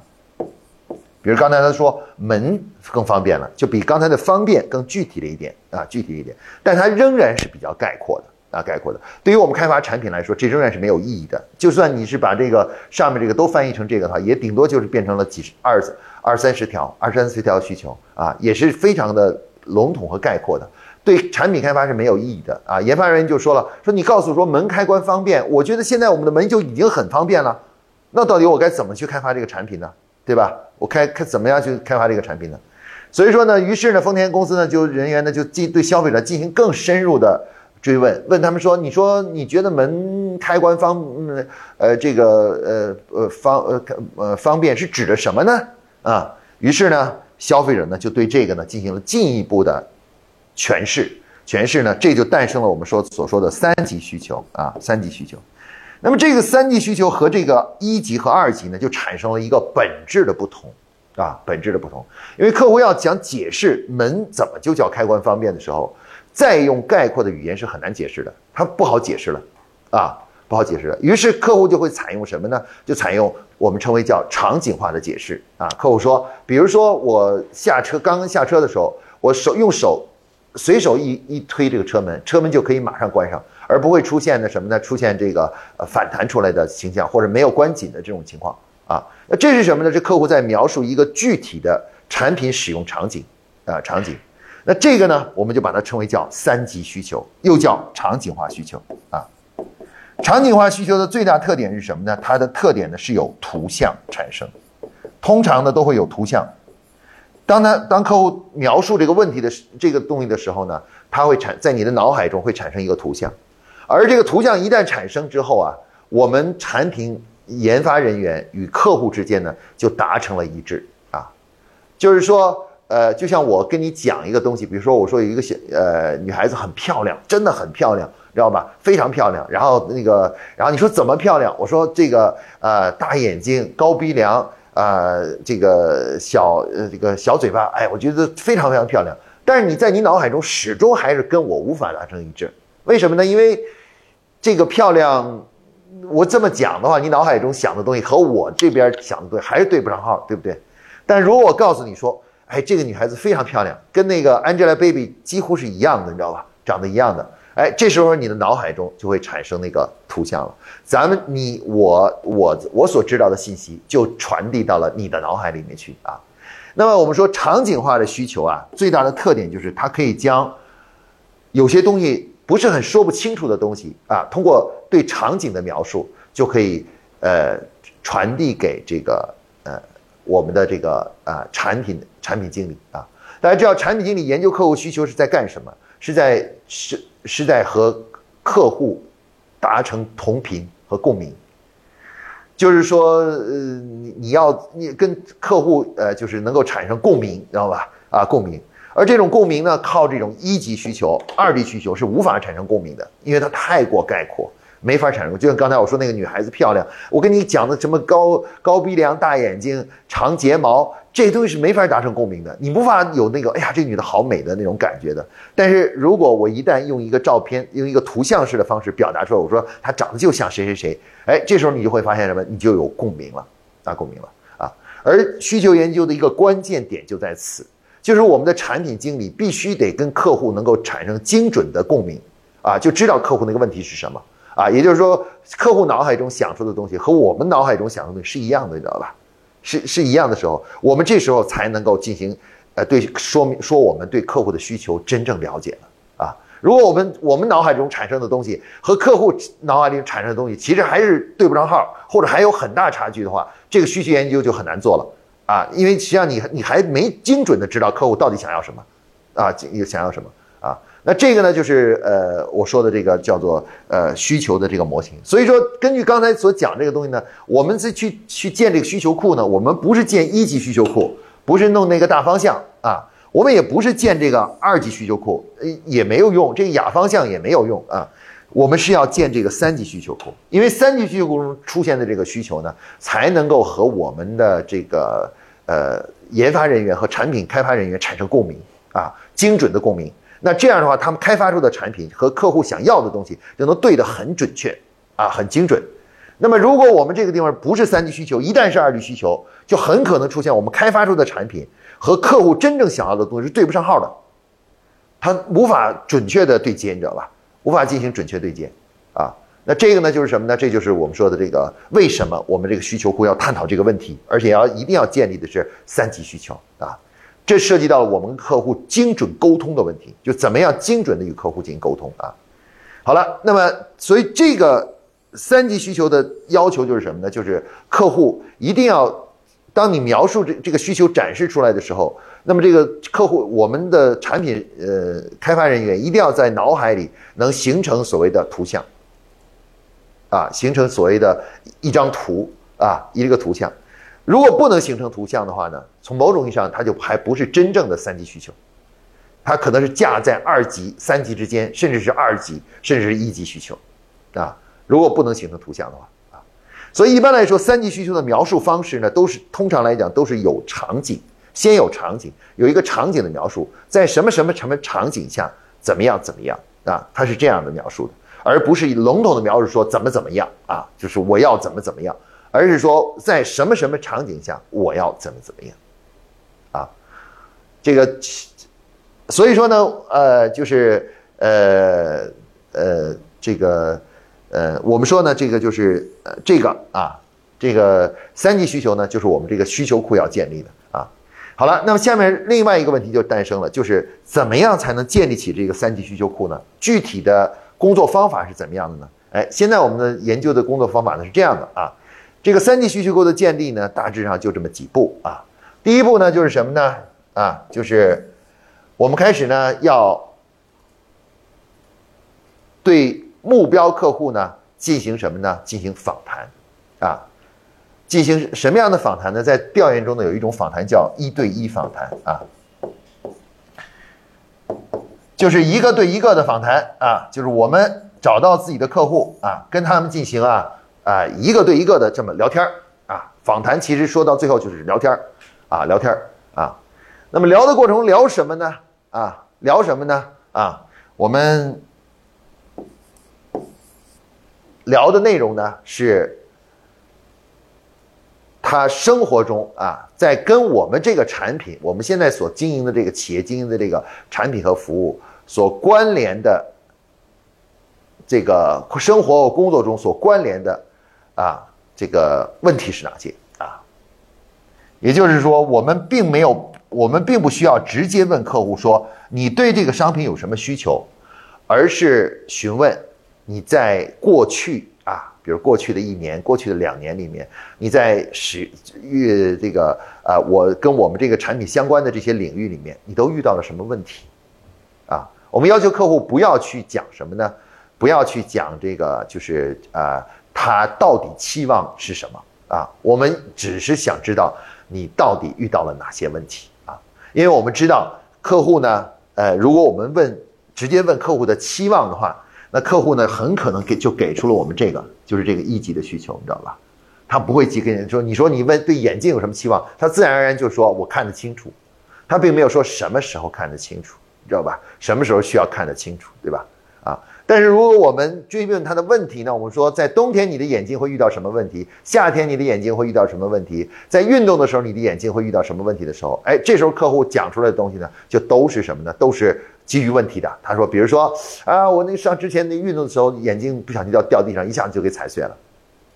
Speaker 1: 比如刚才他说门更方便了，就比刚才的方便更具体了一点啊，具体一点。但它仍然是比较概括的啊，概括的。对于我们开发产品来说，这仍然是没有意义的。就算你是把这个上面这个都翻译成这个的话，也顶多就是变成了几十、二二三十条、二三十条需求啊，也是非常的笼统和概括的。对产品开发是没有意义的啊！研发人员就说了：“说你告诉说门开关方便，我觉得现在我们的门就已经很方便了，那到底我该怎么去开发这个产品呢？对吧？我开开怎么样去开发这个产品呢？所以说呢，于是呢，丰田公司呢就人员呢就进对消费者进行更深入的追问，问他们说，你说你觉得门开关方呃这个呃呃方呃呃方便是指的什么呢？啊，于是呢，消费者呢就对这个呢进行了进一步的诠释，诠释呢这就诞生了我们说所说的三级需求啊，三级需求。那么这个三级需求和这个一级和二级呢，就产生了一个本质的不同，啊，本质的不同。因为客户要想解释门怎么就叫开关方便的时候，再用概括的语言是很难解释的，它不好解释了，啊，不好解释了。于是客户就会采用什么呢？就采用我们称为叫场景化的解释啊。客户说，比如说我下车刚刚下车的时候，我手用手随手一一推这个车门，车门就可以马上关上。而不会出现的什么呢？出现这个呃反弹出来的形象，或者没有关紧的这种情况啊。那这是什么呢？这客户在描述一个具体的产品使用场景啊场景。那这个呢，我们就把它称为叫三级需求，又叫场景化需求啊。场景化需求的最大特点是什么呢？它的特点呢是有图像产生，通常呢都会有图像。当他当客户描述这个问题的这个东西的时候呢，它会产在你的脑海中会产生一个图像。而这个图像一旦产生之后啊，我们产品研发人员与客户之间呢就达成了一致啊，就是说，呃，就像我跟你讲一个东西，比如说我说有一个小呃女孩子很漂亮，真的很漂亮，知道吧？非常漂亮。然后那个，然后你说怎么漂亮？我说这个呃大眼睛、高鼻梁啊，这个小呃这个小嘴巴，哎，我觉得非常非常漂亮。但是你在你脑海中始终还是跟我无法达成一致，为什么呢？因为这个漂亮，我这么讲的话，你脑海中想的东西和我这边想的东西还是对不上号，对不对？但如果我告诉你说，哎，这个女孩子非常漂亮，跟那个 Angelababy 几乎是一样的，你知道吧？长得一样的，哎，这时候你的脑海中就会产生那个图像了。咱们你我我我所知道的信息就传递到了你的脑海里面去啊。那么我们说场景化的需求啊，最大的特点就是它可以将有些东西。不是很说不清楚的东西啊，通过对场景的描述就可以呃传递给这个呃我们的这个啊产品产品经理啊。大家知道产品经理研究客户需求是在干什么？是在是是在和客户达成同频和共鸣。就是说呃你你要你跟客户呃就是能够产生共鸣，知道吧？啊共鸣。而这种共鸣呢，靠这种一级需求、二级需求是无法产生共鸣的，因为它太过概括，没法产生。就像刚才我说那个女孩子漂亮，我跟你讲的什么高高鼻梁、大眼睛、长睫毛，这些东西是没法达成共鸣的，你无法有那个哎呀，这女的好美的那种感觉的。但是如果我一旦用一个照片、用一个图像式的方式表达出来，我说她长得就像谁谁谁，哎，这时候你就会发现什么？你就有共鸣了，啊，共鸣了啊。而需求研究的一个关键点就在此。就是我们的产品经理必须得跟客户能够产生精准的共鸣，啊，就知道客户那个问题是什么，啊，也就是说，客户脑海中想出的东西和我们脑海中想的东西是一样的，你知道吧？是是一样的时候，我们这时候才能够进行，呃，对说明说我们对客户的需求真正了解了，啊，如果我们我们脑海中产生的东西和客户脑海里产生的东西其实还是对不上号，或者还有很大差距的话，这个需求研究就很难做了。啊，因为实际上你你还没精准的知道客户到底想要什么，啊，想要什么啊？那这个呢，就是呃我说的这个叫做呃需求的这个模型。所以说，根据刚才所讲这个东西呢，我们是去去建这个需求库呢，我们不是建一级需求库，不是弄那个大方向啊，我们也不是建这个二级需求库，也没有用，这个亚方向也没有用啊。我们是要建这个三级需求库，因为三级需求库中出现的这个需求呢，才能够和我们的这个呃研发人员和产品开发人员产生共鸣啊，精准的共鸣。那这样的话，他们开发出的产品和客户想要的东西就能对得很准确啊，很精准。那么，如果我们这个地方不是三级需求，一旦是二级需求，就很可能出现我们开发出的产品和客户真正想要的东西是对不上号的，它无法准确的对接，你知道吧？无法进行准确对接，啊，那这个呢就是什么呢？这就是我们说的这个为什么我们这个需求库要探讨这个问题，而且要一定要建立的是三级需求啊，这涉及到了我们客户精准沟通的问题，就怎么样精准的与客户进行沟通啊。好了，那么所以这个三级需求的要求就是什么呢？就是客户一定要当你描述这这个需求展示出来的时候，那么这个客户我们的产品呃开发人员一定要在脑海里能形成所谓的图像，啊，形成所谓的一张图啊，一个图像。如果不能形成图像的话呢，从某种意义上，它就还不是真正的三级需求，它可能是架在二级、三级之间，甚至是二级，甚至是一级需求，啊，如果不能形成图像的话。啊。所以一般来说，三级需求的描述方式呢，都是通常来讲都是有场景，先有场景，有一个场景的描述，在什么什么什么场景下怎么样怎么样。啊，它是这样的描述的，而不是以笼统的描述说怎么怎么样啊，就是我要怎么怎么样，而是说在什么什么场景下我要怎么怎么样，啊，这个，所以说呢，呃，就是呃呃这个。呃，我们说呢，这个就是呃，这个啊，这个三级需求呢，就是我们这个需求库要建立的啊。好了，那么下面另外一个问题就诞生了，就是怎么样才能建立起这个三级需求库呢？具体的工作方法是怎么样的呢？哎，现在我们的研究的工作方法呢是这样的啊，这个三级需求库的建立呢，大致上就这么几步啊。第一步呢就是什么呢？啊，就是我们开始呢要对。目标客户呢，进行什么呢？进行访谈，啊，进行什么样的访谈呢？在调研中呢，有一种访谈叫一对一访谈啊，就是一个对一个的访谈啊，就是我们找到自己的客户啊，跟他们进行啊啊一个对一个的这么聊天啊，访谈其实说到最后就是聊天啊，聊天啊，那么聊的过程聊什么呢？啊，聊什么呢？啊，我们。聊的内容呢是，他生活中啊，在跟我们这个产品，我们现在所经营的这个企业经营的这个产品和服务所关联的这个生活和工作中所关联的啊，这个问题是哪些啊？也就是说，我们并没有，我们并不需要直接问客户说你对这个商品有什么需求，而是询问。你在过去啊，比如过去的一年、过去的两年里面，你在使遇这个啊，我跟我们这个产品相关的这些领域里面，你都遇到了什么问题？啊，我们要求客户不要去讲什么呢？不要去讲这个，就是啊，他到底期望是什么啊？我们只是想知道你到底遇到了哪些问题啊？因为我们知道客户呢，呃，如果我们问直接问客户的期望的话。那客户呢，很可能给就给出了我们这个，就是这个一级的需求，你知道吧？他不会去跟人说，你说你问对眼镜有什么期望，他自然而然就说我看得清楚，他并没有说什么时候看得清楚，你知道吧？什么时候需要看得清楚，对吧？但是如果我们追问他的问题呢，我们说在冬天你的眼睛会遇到什么问题？夏天你的眼睛会遇到什么问题？在运动的时候你的眼睛会遇到什么问题的时候，哎，这时候客户讲出来的东西呢，就都是什么呢？都是。基于问题的，他说，比如说啊，我那上之前那运动的时候，眼睛不小心掉掉地上，一下子就给踩碎了，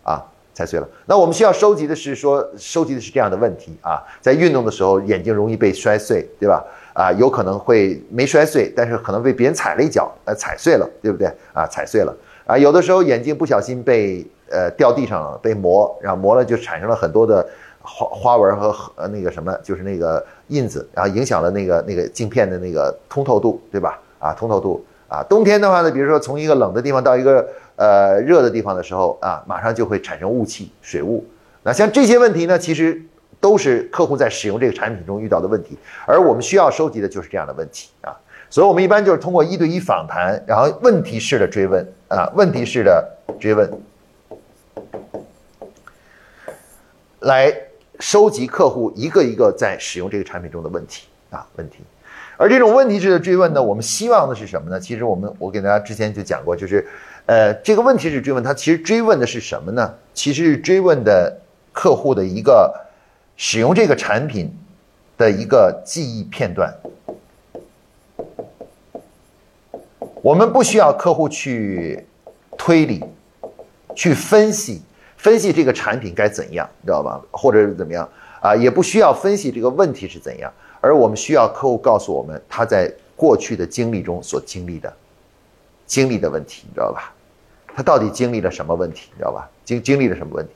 Speaker 1: 啊，踩碎了。那我们需要收集的是说，收集的是这样的问题啊，在运动的时候眼睛容易被摔碎，对吧？啊，有可能会没摔碎，但是可能被别人踩了一脚，呃，踩碎了，对不对？啊，踩碎了。啊，有的时候眼睛不小心被呃掉地上了，被磨，然后磨了就产生了很多的。花花纹和呃那个什么，就是那个印子，然后影响了那个那个镜片的那个通透度，对吧？啊，通透度啊，冬天的话呢，比如说从一个冷的地方到一个呃热的地方的时候啊，马上就会产生雾气、水雾。那像这些问题呢，其实都是客户在使用这个产品中遇到的问题，而我们需要收集的就是这样的问题啊。所以我们一般就是通过一对一访谈，然后问题式的追问啊，问题式的追问来。收集客户一个一个在使用这个产品中的问题啊问题，而这种问题式的追问呢，我们希望的是什么呢？其实我们我给大家之前就讲过，就是呃这个问题式追问，它其实追问的是什么呢？其实是追问的客户的一个使用这个产品的一个记忆片段。我们不需要客户去推理、去分析。分析这个产品该怎样，你知道吧？或者是怎么样啊？也不需要分析这个问题是怎样，而我们需要客户告诉我们他在过去的经历中所经历的经历的问题，你知道吧？他到底经历了什么问题，你知道吧？经经历了什么问题？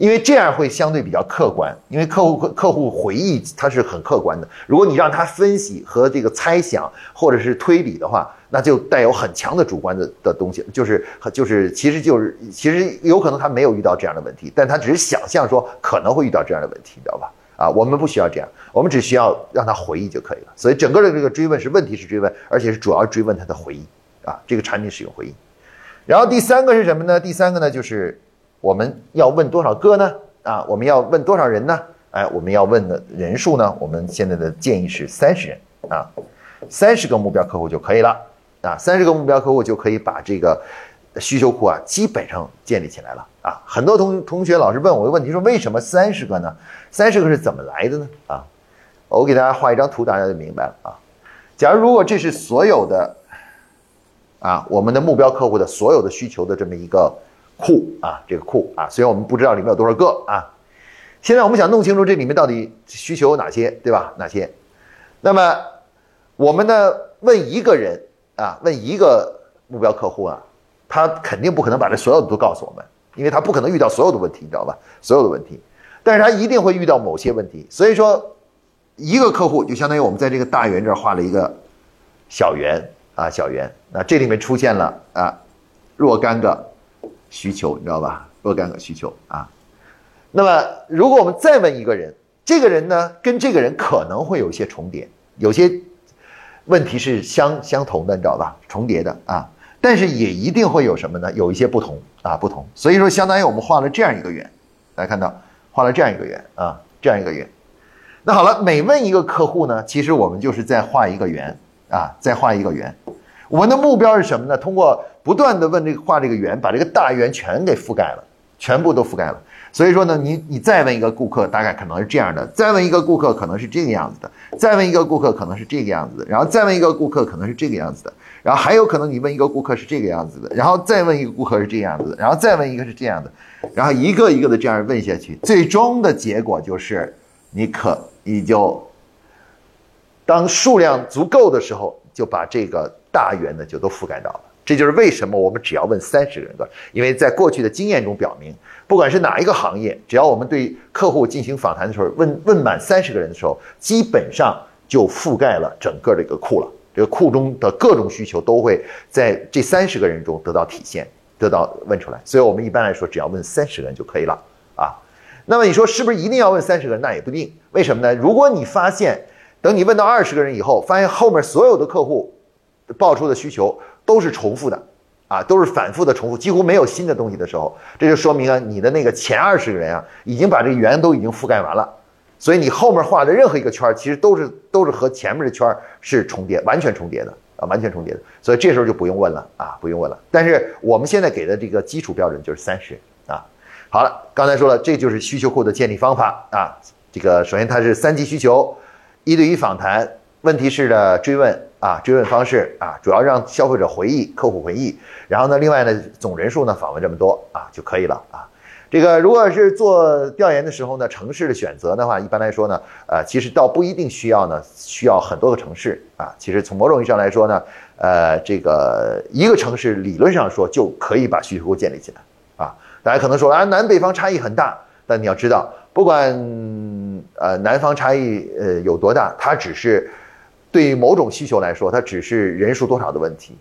Speaker 1: 因为这样会相对比较客观，因为客户客户回忆它是很客观的。如果你让他分析和这个猜想或者是推理的话，那就带有很强的主观的的东西，就是就是其实就是其实有可能他没有遇到这样的问题，但他只是想象说可能会遇到这样的问题，你知道吧？啊，我们不需要这样，我们只需要让他回忆就可以了。所以整个的这个追问是问题是追问，而且是主要追问他的回忆啊，这个产品使用回忆。然后第三个是什么呢？第三个呢就是。我们要问多少个呢？啊，我们要问多少人呢？哎，我们要问的人数呢？我们现在的建议是三十人啊，三十个目标客户就可以了啊，三十个目标客户就可以把这个需求库啊基本上建立起来了啊。很多同同学老是问我的问题，说为什么三十个呢？三十个是怎么来的呢？啊，我给大家画一张图，大家就明白了啊。假如如果这是所有的啊，我们的目标客户的所有的需求的这么一个。库啊，这个库啊，虽然我们不知道里面有多少个啊，现在我们想弄清楚这里面到底需求有哪些，对吧？哪些？那么我们呢？问一个人啊，问一个目标客户啊，他肯定不可能把这所有的都告诉我们，因为他不可能遇到所有的问题，你知道吧？所有的问题，但是他一定会遇到某些问题。所以说，一个客户就相当于我们在这个大圆这儿画了一个小圆啊，小圆。那这里面出现了啊若干个。需求你知道吧？若干个需求啊，那么如果我们再问一个人，这个人呢跟这个人可能会有一些重叠，有些问题是相相同的，你知道吧？重叠的啊，但是也一定会有什么呢？有一些不同啊，不同。所以说，相当于我们画了这样一个圆，大家看到画了这样一个圆啊，这样一个圆。那好了，每问一个客户呢，其实我们就是在画一个圆啊，再画一个圆。我们的目标是什么呢？通过不断的问这个画这个圆，把这个大圆全给覆盖了，全部都覆盖了。所以说呢，你你再问一个顾客，大概可能是这样的；再问一个顾客，可能是这个样子的；再问一个顾客，可能是这个样子的；然后再问一个顾客，可能是这个样子的；然后还有可能你问一个顾客是这个样子的；然后再问一个顾客是这个样子的；然后再问一个是这样的，然后一个一个的这样问下去，最终的结果就是你可你就当数量足够的时候，就把这个。大圆呢就都覆盖到了，这就是为什么我们只要问三十个人的，因为在过去的经验中表明，不管是哪一个行业，只要我们对客户进行访谈的时候，问问满三十个人的时候，基本上就覆盖了整个这个库了。这个库中的各种需求都会在这三十个人中得到体现，得到问出来。所以我们一般来说，只要问三十个人就可以了啊。那么你说是不是一定要问三十个人？那也不一定。为什么呢？如果你发现，等你问到二十个人以后，发现后面所有的客户。报出的需求都是重复的，啊，都是反复的重复，几乎没有新的东西的时候，这就说明啊，你的那个前二十个人啊，已经把这个圆都已经覆盖完了，所以你后面画的任何一个圈，其实都是都是和前面的圈是重叠，完全重叠的啊，完全重叠的，所以这时候就不用问了啊，不用问了。但是我们现在给的这个基础标准就是三十啊。好了，刚才说了，这就是需求库的建立方法啊。这个首先它是三级需求，一对一访谈，问题式的追问。啊，追问方式啊，主要让消费者回忆、客户回忆，然后呢，另外呢，总人数呢访问这么多啊就可以了啊。这个如果是做调研的时候呢，城市的选择的话，一般来说呢，呃，其实倒不一定需要呢，需要很多个城市啊。其实从某种意义上来说呢，呃，这个一个城市理论上说就可以把需求建立起来啊。大家可能说啊，南北方差异很大，但你要知道，不管呃南方差异呃有多大，它只是。对于某种需求来说，它只是人数多少的问题，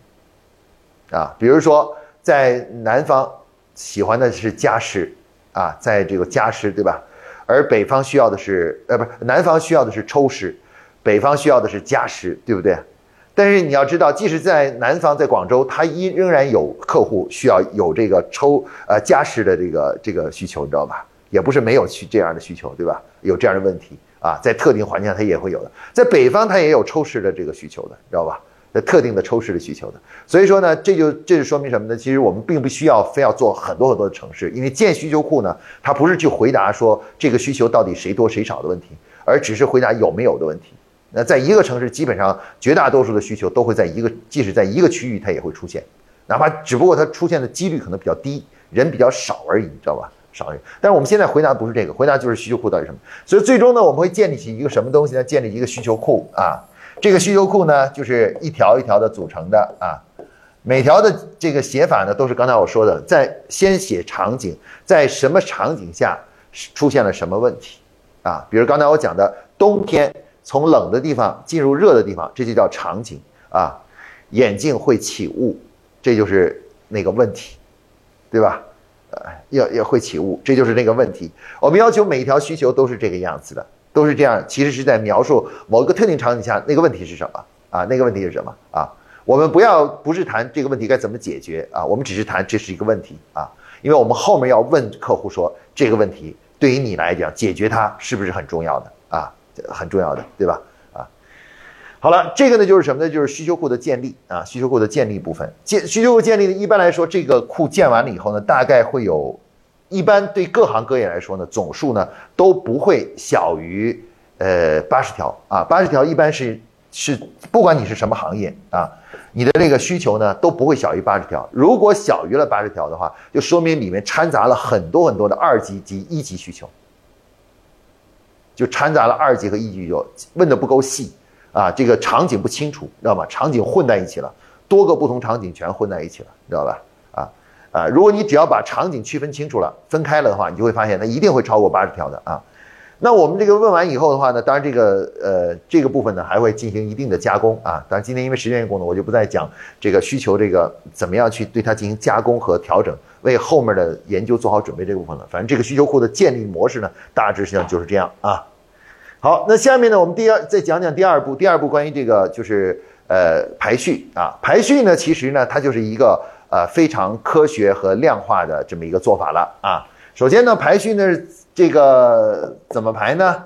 Speaker 1: 啊，比如说在南方喜欢的是加湿，啊，在这个加湿，对吧？而北方需要的是，呃，不是南方需要的是抽湿，北方需要的是加湿，对不对？但是你要知道，即使在南方，在广州，它依仍然有客户需要有这个抽呃加湿的这个这个需求，你知道吧？也不是没有去这样的需求，对吧？有这样的问题。啊，在特定环境下它也会有的，在北方它也有抽湿的这个需求的，你知道吧？在特定的抽湿的需求的，所以说呢，这就这就说明什么呢？其实我们并不需要非要做很多很多的城市，因为建需求库呢，它不是去回答说这个需求到底谁多谁少的问题，而只是回答有没有的问题。那在一个城市，基本上绝大多数的需求都会在一个，即使在一个区域，它也会出现，哪怕只不过它出现的几率可能比较低，人比较少而已，你知道吧？少人，但是我们现在回答不是这个，回答就是需求库到底什么。所以最终呢，我们会建立起一个什么东西呢？建立一个需求库啊。这个需求库呢，就是一条一条的组成的啊。每条的这个写法呢，都是刚才我说的，在先写场景，在什么场景下出现了什么问题啊？比如刚才我讲的，冬天从冷的地方进入热的地方，这就叫场景啊。眼镜会起雾，这就是那个问题，对吧？呃，要要会起雾，这就是那个问题。我们要求每一条需求都是这个样子的，都是这样，其实是在描述某一个特定场景下那个问题是什么啊？那个问题是什么啊？我们不要不是谈这个问题该怎么解决啊，我们只是谈这是一个问题啊，因为我们后面要问客户说这个问题对于你来讲解决它是不是很重要的啊？很重要的，对吧？好了，这个呢就是什么呢？就是需求库的建立啊，需求库的建立部分。建需求库建立呢，一般来说，这个库建完了以后呢，大概会有，一般对各行各业来说呢，总数呢都不会小于呃八十条啊，八十条一般是是不管你是什么行业啊，你的这个需求呢都不会小于八十条。如果小于了八十条的话，就说明里面掺杂了很多很多的二级及一级需求，就掺杂了二级和一级需求，问的不够细。啊，这个场景不清楚，知道吗？场景混在一起了，多个不同场景全混在一起了，知道吧？啊啊，如果你只要把场景区分清楚了，分开了的话，你就会发现它一定会超过八十条的啊。那我们这个问完以后的话呢，当然这个呃这个部分呢还会进行一定的加工啊。当然今天因为时间关系，我就不再讲这个需求这个怎么样去对它进行加工和调整，为后面的研究做好准备这部分了。反正这个需求库的建立模式呢，大致上就是这样啊。好，那下面呢，我们第二再讲讲第二步。第二步关于这个就是呃排序啊，排序呢，其实呢，它就是一个呃非常科学和量化的这么一个做法了啊。首先呢，排序呢，这个怎么排呢？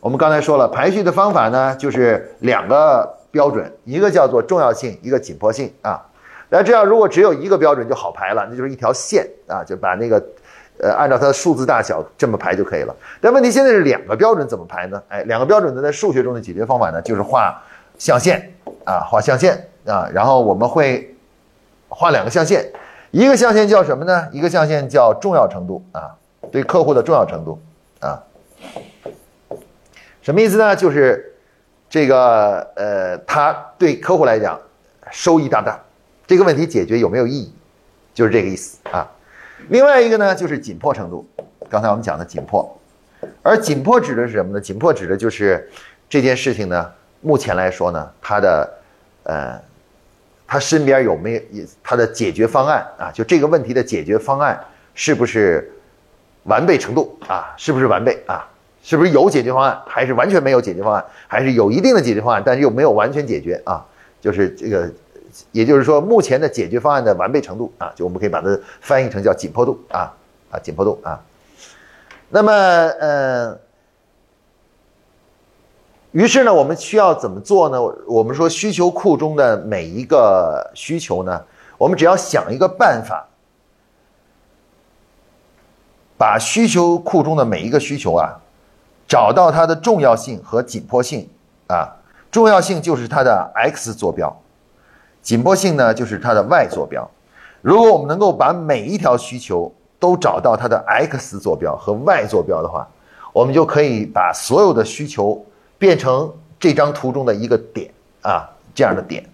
Speaker 1: 我们刚才说了，排序的方法呢，就是两个标准，一个叫做重要性，一个紧迫性啊。那这样如果只有一个标准就好排了，那就是一条线啊，就把那个。呃，按照它的数字大小这么排就可以了。但问题现在是两个标准怎么排呢？哎，两个标准呢，在数学中的解决方法呢，就是画象限啊，画象限啊。然后我们会画两个象限，一个象限叫什么呢？一个象限叫重要程度啊，对客户的重要程度啊。什么意思呢？就是这个呃，他对客户来讲收益大不大，这个问题解决有没有意义？就是这个意思啊。另外一个呢，就是紧迫程度。刚才我们讲的紧迫，而紧迫指的是什么呢？紧迫指的就是这件事情呢，目前来说呢，它的呃，他身边有没有他的解决方案啊？就这个问题的解决方案是不是完备程度啊？是不是完备啊？是不是有解决方案，还是完全没有解决方案？还是有一定的解决方案，但是又没有完全解决啊？就是这个。也就是说，目前的解决方案的完备程度啊，就我们可以把它翻译成叫紧迫度啊啊紧迫度啊。那么呃，于是呢，我们需要怎么做呢？我们说需求库中的每一个需求呢，我们只要想一个办法，把需求库中的每一个需求啊，找到它的重要性和紧迫性啊，重要性就是它的 x 坐标。紧迫性呢，就是它的 y 坐标。如果我们能够把每一条需求都找到它的 x 坐标和 y 坐标的话，我们就可以把所有的需求变成这张图中的一个点啊，这样的点。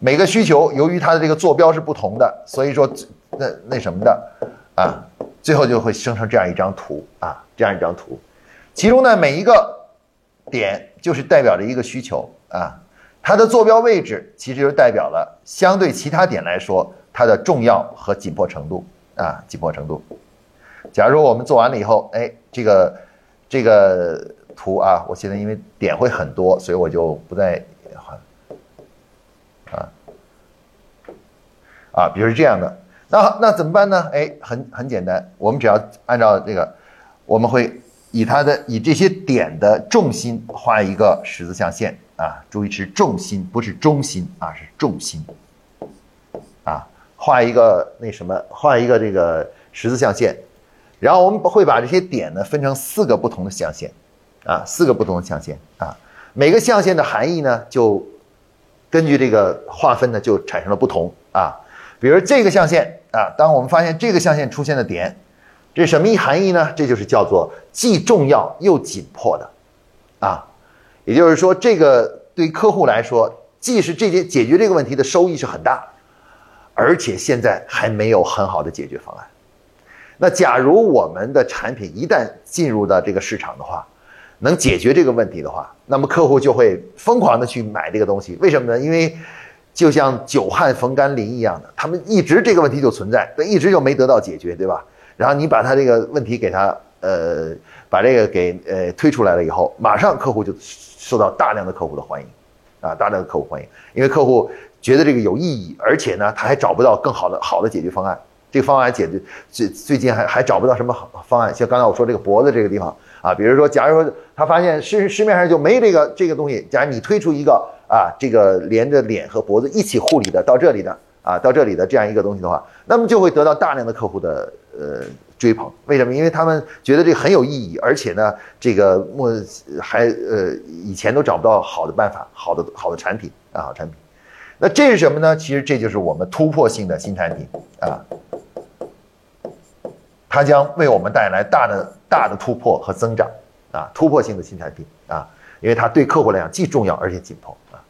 Speaker 1: 每个需求由于它的这个坐标是不同的，所以说那那什么的啊，最后就会生成这样一张图啊，这样一张图。其中呢，每一个点就是代表着一个需求。啊，它的坐标位置其实就代表了相对其他点来说它的重要和紧迫程度啊，紧迫程度。假如我们做完了以后，哎，这个这个图啊，我现在因为点会很多，所以我就不再啊啊，比如这样的，那那怎么办呢？哎，很很简单，我们只要按照这个，我们会以它的以这些点的重心画一个十字象限。啊，注意是重心，不是中心啊，是重心。啊，画一个那什么，画一个这个十字象限，然后我们会把这些点呢分成四个不同的象限，啊，四个不同的象限啊，每个象限的含义呢就根据这个划分呢就产生了不同啊。比如这个象限啊，当我们发现这个象限出现的点，这什么意含义呢？这就是叫做既重要又紧迫的，啊。也就是说，这个对客户来说，既是这件解决这个问题的收益是很大，而且现在还没有很好的解决方案，那假如我们的产品一旦进入到这个市场的话，能解决这个问题的话，那么客户就会疯狂的去买这个东西。为什么呢？因为就像久旱逢甘霖一样的，他们一直这个问题就存在，但一直就没得到解决，对吧？然后你把他这个问题给他，呃，把这个给呃推出来了以后，马上客户就受到大量的客户的欢迎，啊，大量的客户欢迎，因为客户觉得这个有意义，而且呢，他还找不到更好的好的解决方案。这个方案解决最最近还还找不到什么好方案，像刚才我说这个脖子这个地方啊，比如说，假如说他发现市市面上就没这个这个东西，假如你推出一个啊，这个连着脸和脖子一起护理的到这里的啊，到这里的这样一个东西的话，那么就会得到大量的客户的呃追捧。为什么？因为他们觉得这很有意义，而且呢，这个莫还呃以前都找不到好的办法，好的好的产品啊，好产品。那这是什么呢？其实这就是我们突破性的新产品啊。它将为我们带来大的大的突破和增长，啊，突破性的新产品啊，因为它对客户来讲既重要而且紧迫啊。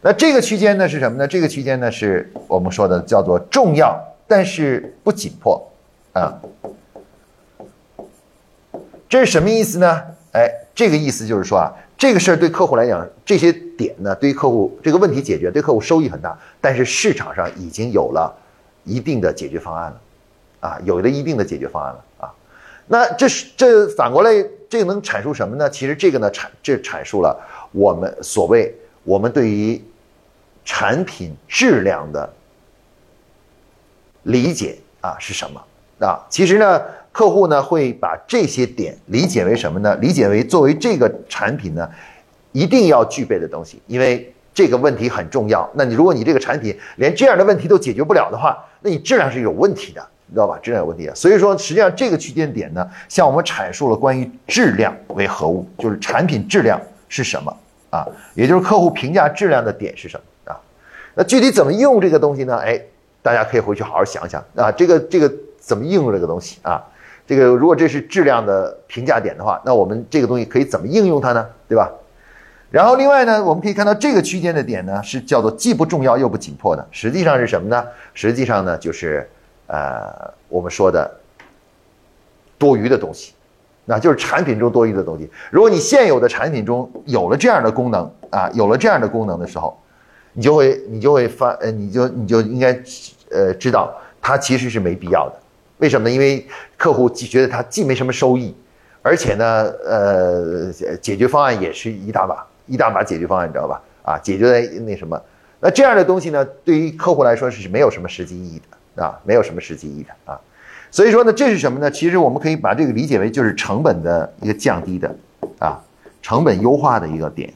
Speaker 1: 那这个区间呢是什么呢？这个区间呢是我们说的叫做重要但是不紧迫啊。这是什么意思呢？哎，这个意思就是说啊，这个事儿对客户来讲，这些点呢对于客户这个问题解决对客户收益很大，但是市场上已经有了一定的解决方案了。啊，有了一定的解决方案了啊，那这是这反过来，这个能阐述什么呢？其实这个呢阐这阐述了我们所谓我们对于产品质量的理解啊是什么啊？其实呢，客户呢会把这些点理解为什么呢？理解为作为这个产品呢一定要具备的东西，因为这个问题很重要。那你如果你这个产品连这样的问题都解决不了的话，那你质量是有问题的。你知道吧？质量有问题啊，所以说实际上这个区间点呢，向我们阐述了关于质量为何物，就是产品质量是什么啊，也就是客户评价质量的点是什么啊？那具体怎么用这个东西呢？哎，大家可以回去好好想想啊，这个这个怎么应用这个东西啊？这个如果这是质量的评价点的话，那我们这个东西可以怎么应用它呢？对吧？然后另外呢，我们可以看到这个区间的点呢，是叫做既不重要又不紧迫的，实际上是什么呢？实际上呢就是。呃，我们说的多余的东西，那就是产品中多余的东西。如果你现有的产品中有了这样的功能啊，有了这样的功能的时候，你就会你就会发呃，你就你就应该呃知道它其实是没必要的。为什么呢？因为客户既觉得它既没什么收益，而且呢，呃，解决方案也是一大把一大把解决方案，你知道吧？啊，解决的那什么？那这样的东西呢，对于客户来说是没有什么实际意义的。啊，没有什么实际意义的啊，所以说呢，这是什么呢？其实我们可以把这个理解为就是成本的一个降低的啊，成本优化的一个点。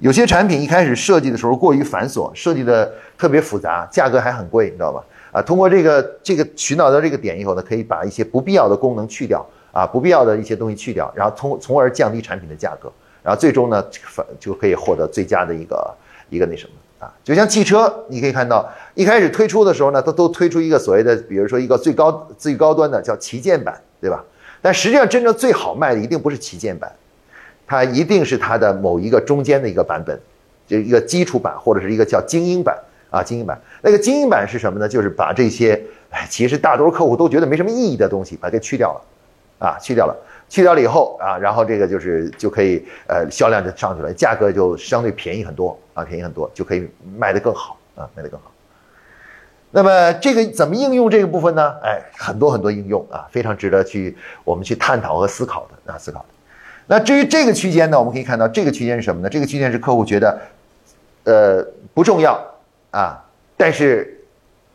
Speaker 1: 有些产品一开始设计的时候过于繁琐，设计的特别复杂，价格还很贵，你知道吧？啊，通过这个这个寻找到这个点以后呢，可以把一些不必要的功能去掉啊，不必要的一些东西去掉，然后从从而降低产品的价格，然后最终呢，反就可以获得最佳的一个一个那什么。啊，就像汽车，你可以看到一开始推出的时候呢，它都推出一个所谓的，比如说一个最高最高端的叫旗舰版，对吧？但实际上真正最好卖的一定不是旗舰版，它一定是它的某一个中间的一个版本，就一个基础版或者是一个叫精英版啊，精英版。那个精英版是什么呢？就是把这些，哎，其实大多数客户都觉得没什么意义的东西，把它给去掉了，啊，去掉了。去掉了以后啊，然后这个就是就可以呃销量就上去了，价格就相对便宜很多啊，便宜很多就可以卖得更好啊，卖得更好。那么这个怎么应用这个部分呢？哎，很多很多应用啊，非常值得去我们去探讨和思考的啊，思考的。那至于这个区间呢，我们可以看到这个区间是什么呢？这个区间是客户觉得呃不重要啊，但是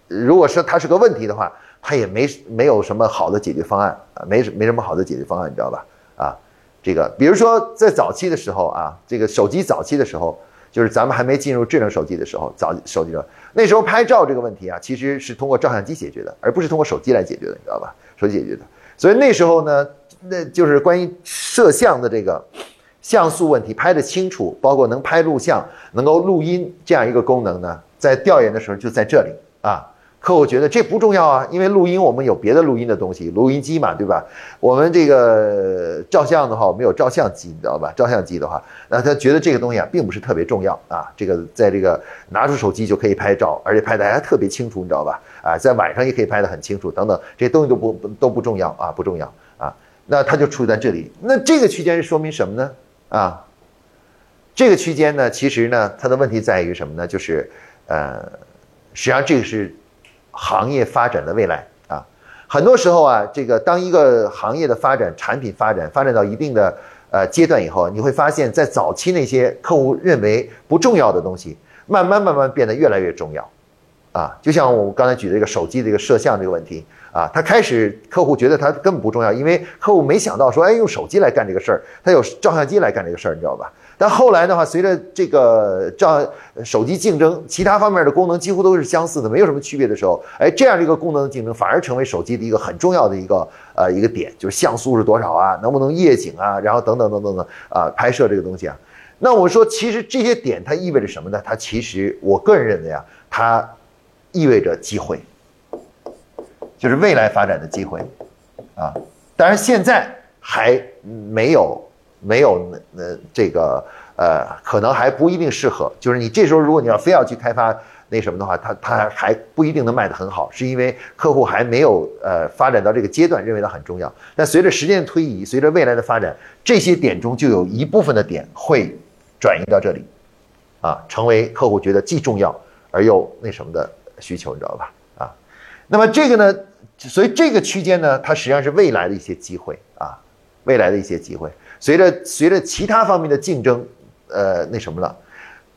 Speaker 1: 如果说它是个问题的话。它也没没有什么好的解决方案啊，没什没什么好的解决方案，你知道吧？啊，这个比如说在早期的时候啊，这个手机早期的时候，就是咱们还没进入智能手机的时候，早手机的那时候拍照这个问题啊，其实是通过照相机解决的，而不是通过手机来解决的，你知道吧？手机解决的。所以那时候呢，那就是关于摄像的这个像素问题，拍得清楚，包括能拍录像、能够录音这样一个功能呢，在调研的时候就在这里啊。客户觉得这不重要啊，因为录音我们有别的录音的东西，录音机嘛，对吧？我们这个照相的话，我们有照相机，你知道吧？照相机的话，那他觉得这个东西啊，并不是特别重要啊。这个在这个拿出手机就可以拍照，而且拍的还特别清楚，你知道吧？啊，在晚上也可以拍得很清楚，等等，这些东西都不都不重要啊，不重要啊。那它就处在这里。那这个区间是说明什么呢？啊，这个区间呢，其实呢，它的问题在于什么呢？就是呃，实际上这个是行业发展的未来啊。很多时候啊，这个当一个行业的发展、产品发展发展到一定的呃阶段以后，你会发现在早期那些客户认为不重要的东西。慢慢慢慢变得越来越重要，啊，就像我刚才举的这个手机的一个摄像这个问题啊，他开始客户觉得它根本不重要，因为客户没想到说，哎，用手机来干这个事儿，他有照相机来干这个事儿，你知道吧？但后来的话，随着这个照手机竞争，其他方面的功能几乎都是相似的，没有什么区别的时候，哎，这样一个功能的竞争反而成为手机的一个很重要的一个呃一个点，就是像素是多少啊，能不能夜景啊，然后等等等等等啊，拍摄这个东西啊。那我说，其实这些点它意味着什么呢？它其实我个人认为啊，它意味着机会，就是未来发展的机会啊。当然现在还没有没有呃这个呃，可能还不一定适合。就是你这时候如果你要非要去开发那什么的话，它它还不一定能卖得很好，是因为客户还没有呃发展到这个阶段，认为它很重要。但随着时间的推移，随着未来的发展，这些点中就有一部分的点会。转移到这里，啊，成为客户觉得既重要而又那什么的需求，你知道吧？啊，那么这个呢，所以这个区间呢，它实际上是未来的一些机会啊，未来的一些机会，随着随着其他方面的竞争，呃，那什么了？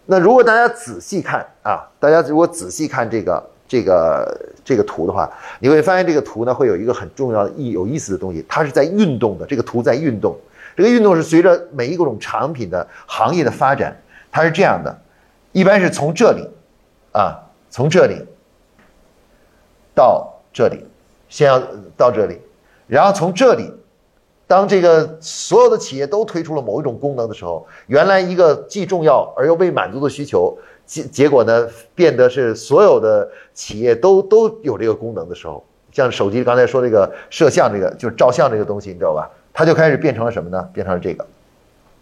Speaker 1: 那如果大家仔细看啊，大家如果仔细看这个这个这个图的话，你会发现这个图呢，会有一个很重要的意有意思的东西，它是在运动的，这个图在运动。这个运动是随着每一种产品的行业的发展，它是这样的，一般是从这里，啊，从这里到这里，先要到这里，然后从这里，当这个所有的企业都推出了某一种功能的时候，原来一个既重要而又未满足的需求，结结果呢，变得是所有的企业都都有这个功能的时候，像手机刚才说这个摄像这个就是照相这个东西，你知道吧？它就开始变成了什么呢？变成了这个，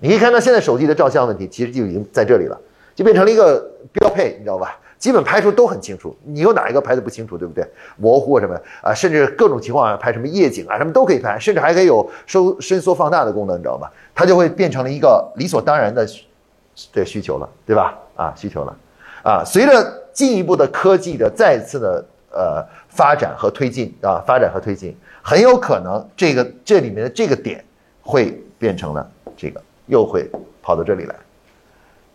Speaker 1: 你可以看到现在手机的照相问题，其实就已经在这里了，就变成了一个标配，你知道吧？基本拍出都很清楚，你有哪一个拍的不清楚，对不对？模糊什么啊？甚至各种情况下拍什么夜景啊，什么都可以拍，甚至还可以有收伸缩放大的功能，你知道吧？它就会变成了一个理所当然的的需求了，对吧？啊，需求了，啊，随着进一步的科技的再次的呃发展和推进啊，发展和推进。很有可能这个这里面的这个点会变成了这个，又会跑到这里来，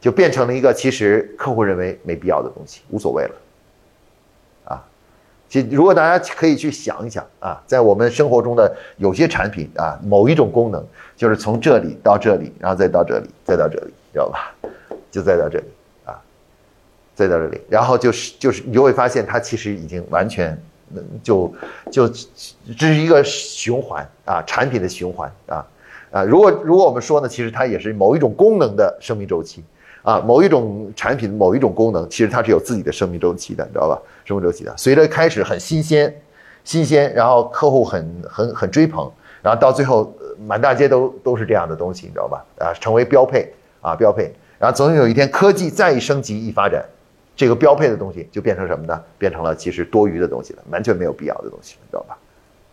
Speaker 1: 就变成了一个其实客户认为没必要的东西，无所谓了，啊，其如果大家可以去想一想啊，在我们生活中的有些产品啊，某一种功能就是从这里到这里，然后再到这里，再到这里，知道吧？就再到这里啊，再到这里，然后就是就是你会发现它其实已经完全。就就这是一个循环啊，产品的循环啊啊！如果如果我们说呢，其实它也是某一种功能的生命周期啊，某一种产品某一种功能，其实它是有自己的生命周期的，你知道吧？生命周期的，随着开始很新鲜，新鲜，然后客户很很很追捧，然后到最后满大街都都是这样的东西，你知道吧？啊，成为标配啊，标配，然后总有一天科技再一升级一发展。这个标配的东西就变成什么呢？变成了其实多余的东西了，完全没有必要的东西，你知道吧？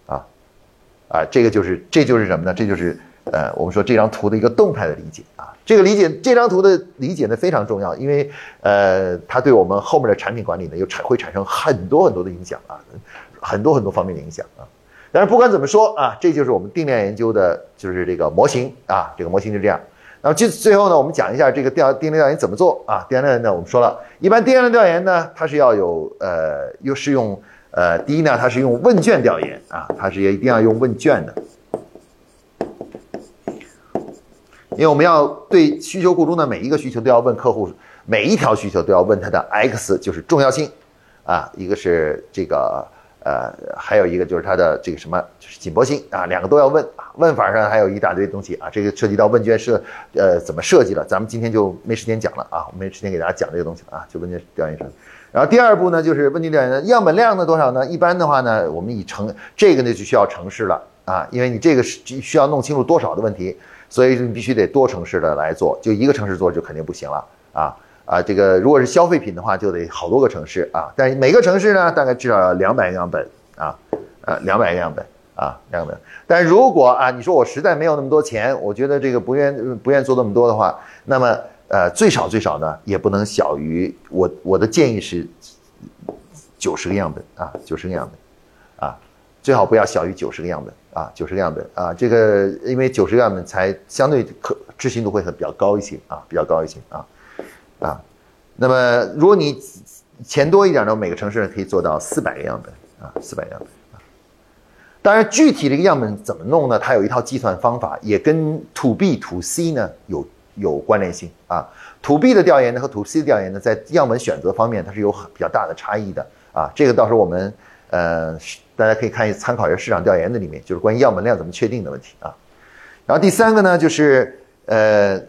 Speaker 1: 啊，啊，这个就是这就是什么呢？这就是呃，我们说这张图的一个动态的理解啊。这个理解这张图的理解呢非常重要，因为呃，它对我们后面的产品管理呢又产会产生很多很多的影响啊，很多很多方面的影响啊。但是不管怎么说啊，这就是我们定量研究的就是这个模型啊，这个模型就这样。那么最最后呢，我们讲一下这个调定量调研怎么做啊？定量调研呢，我们说了一般定量调研呢，它是要有呃，又是用呃，第一呢，它是用问卷调研啊，它是也一定要用问卷的，因为我们要对需求库中的每一个需求都要问客户，每一条需求都要问它的 X，就是重要性啊，一个是这个。呃，还有一个就是它的这个什么，就是紧迫性啊，两个都要问。问法上还有一大堆东西啊，这个涉及到问卷设，呃，怎么设计了，咱们今天就没时间讲了啊，没时间给大家讲这个东西了啊，就问卷调研上。然后第二步呢，就是问卷调研的样本量呢多少呢？一般的话呢，我们以城这个呢就需要城市了啊，因为你这个是需要弄清楚多少的问题，所以你必须得多城市的来做，就一个城市做就肯定不行了啊。啊，这个如果是消费品的话，就得好多个城市啊，但每个城市呢，大概至少两百个样本啊，呃，两百个样本啊，两百。但如果啊，你说我实在没有那么多钱，我觉得这个不愿不愿做那么多的话，那么呃，最少最少呢，也不能小于我我的建议是九十个样本啊，九十个样本啊，最好不要小于九十个样本啊，九十个样本啊，这个因为九十个样本才相对可执行度会比较高一些啊，比较高一些啊。啊，那么如果你钱多一点呢，每个城市可以做到四百个样本啊，四百样本啊。当然，具体这个样本怎么弄呢？它有一套计算方法，也跟 to B to C 呢有有关联性啊。to B 的调研呢和 to C 的调研呢，在样本选择方面它是有很比较大的差异的啊。这个到时候我们呃大家可以看一参考一下市场调研的里面，就是关于样本量怎么确定的问题啊。然后第三个呢，就是呃。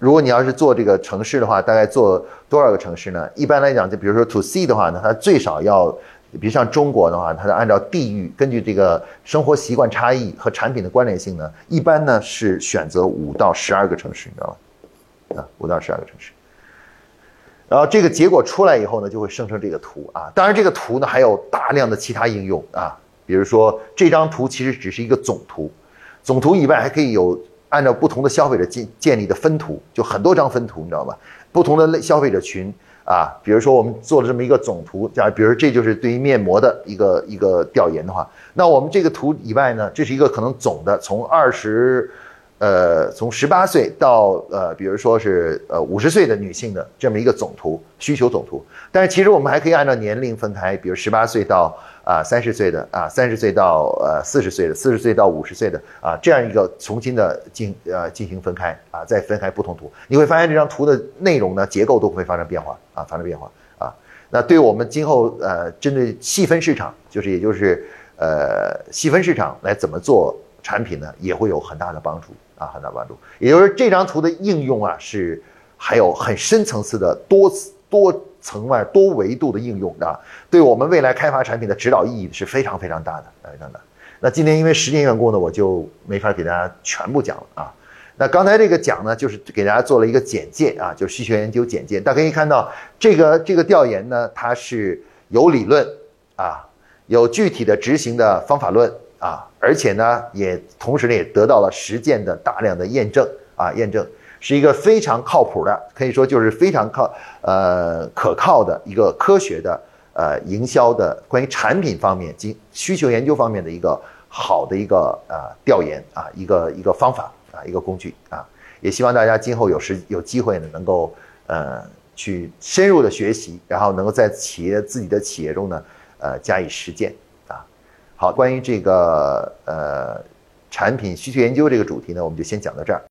Speaker 1: 如果你要是做这个城市的话，大概做多少个城市呢？一般来讲，就比如说 to C 的话呢，它最少要，比如像中国的话，它按照地域，根据这个生活习惯差异和产品的关联性呢，一般呢是选择五到十二个城市，你知道吗？啊，五到十二个城市。然后这个结果出来以后呢，就会生成这个图啊。当然，这个图呢还有大量的其他应用啊，比如说这张图其实只是一个总图，总图以外还可以有。按照不同的消费者建建立的分图，就很多张分图，你知道吧？不同的类消费者群啊，比如说我们做了这么一个总图，假如比如这就是对于面膜的一个一个调研的话，那我们这个图以外呢，这是一个可能总的从二十，呃，从十八岁到呃，比如说是呃五十岁的女性的这么一个总图需求总图。但是其实我们还可以按照年龄分开，比如十八岁到。啊，三十岁的啊，三十岁到呃四十岁的，四十岁到五十岁的啊，这样一个重新的进呃进行分开啊，再分开不同图，你会发现这张图的内容呢，结构都会发生变化啊，发生变化啊。那对我们今后呃针对细分市场，就是也就是呃细分市场来怎么做产品呢，也会有很大的帮助啊，很大帮助。也就是这张图的应用啊，是还有很深层次的多多。层外多维度的应用啊，对我们未来开发产品的指导意义是非常非常大的，非常大。那今天因为时间缘故呢，我就没法给大家全部讲了啊。那刚才这个讲呢，就是给大家做了一个简介啊，就是需求研究简介。大家可以看到，这个这个调研呢，它是有理论啊，有具体的执行的方法论啊，而且呢，也同时呢也得到了实践的大量的验证啊，验证。是一个非常靠谱的，可以说就是非常靠呃可靠的一个科学的呃营销的关于产品方面及需求研究方面的一个好的一个呃调研啊一个一个方法啊一个工具啊，也希望大家今后有时有机会呢能够呃去深入的学习，然后能够在企业自己的企业中呢呃加以实践。好，关于这个呃产品需求研究这个主题呢，我们就先讲到这儿。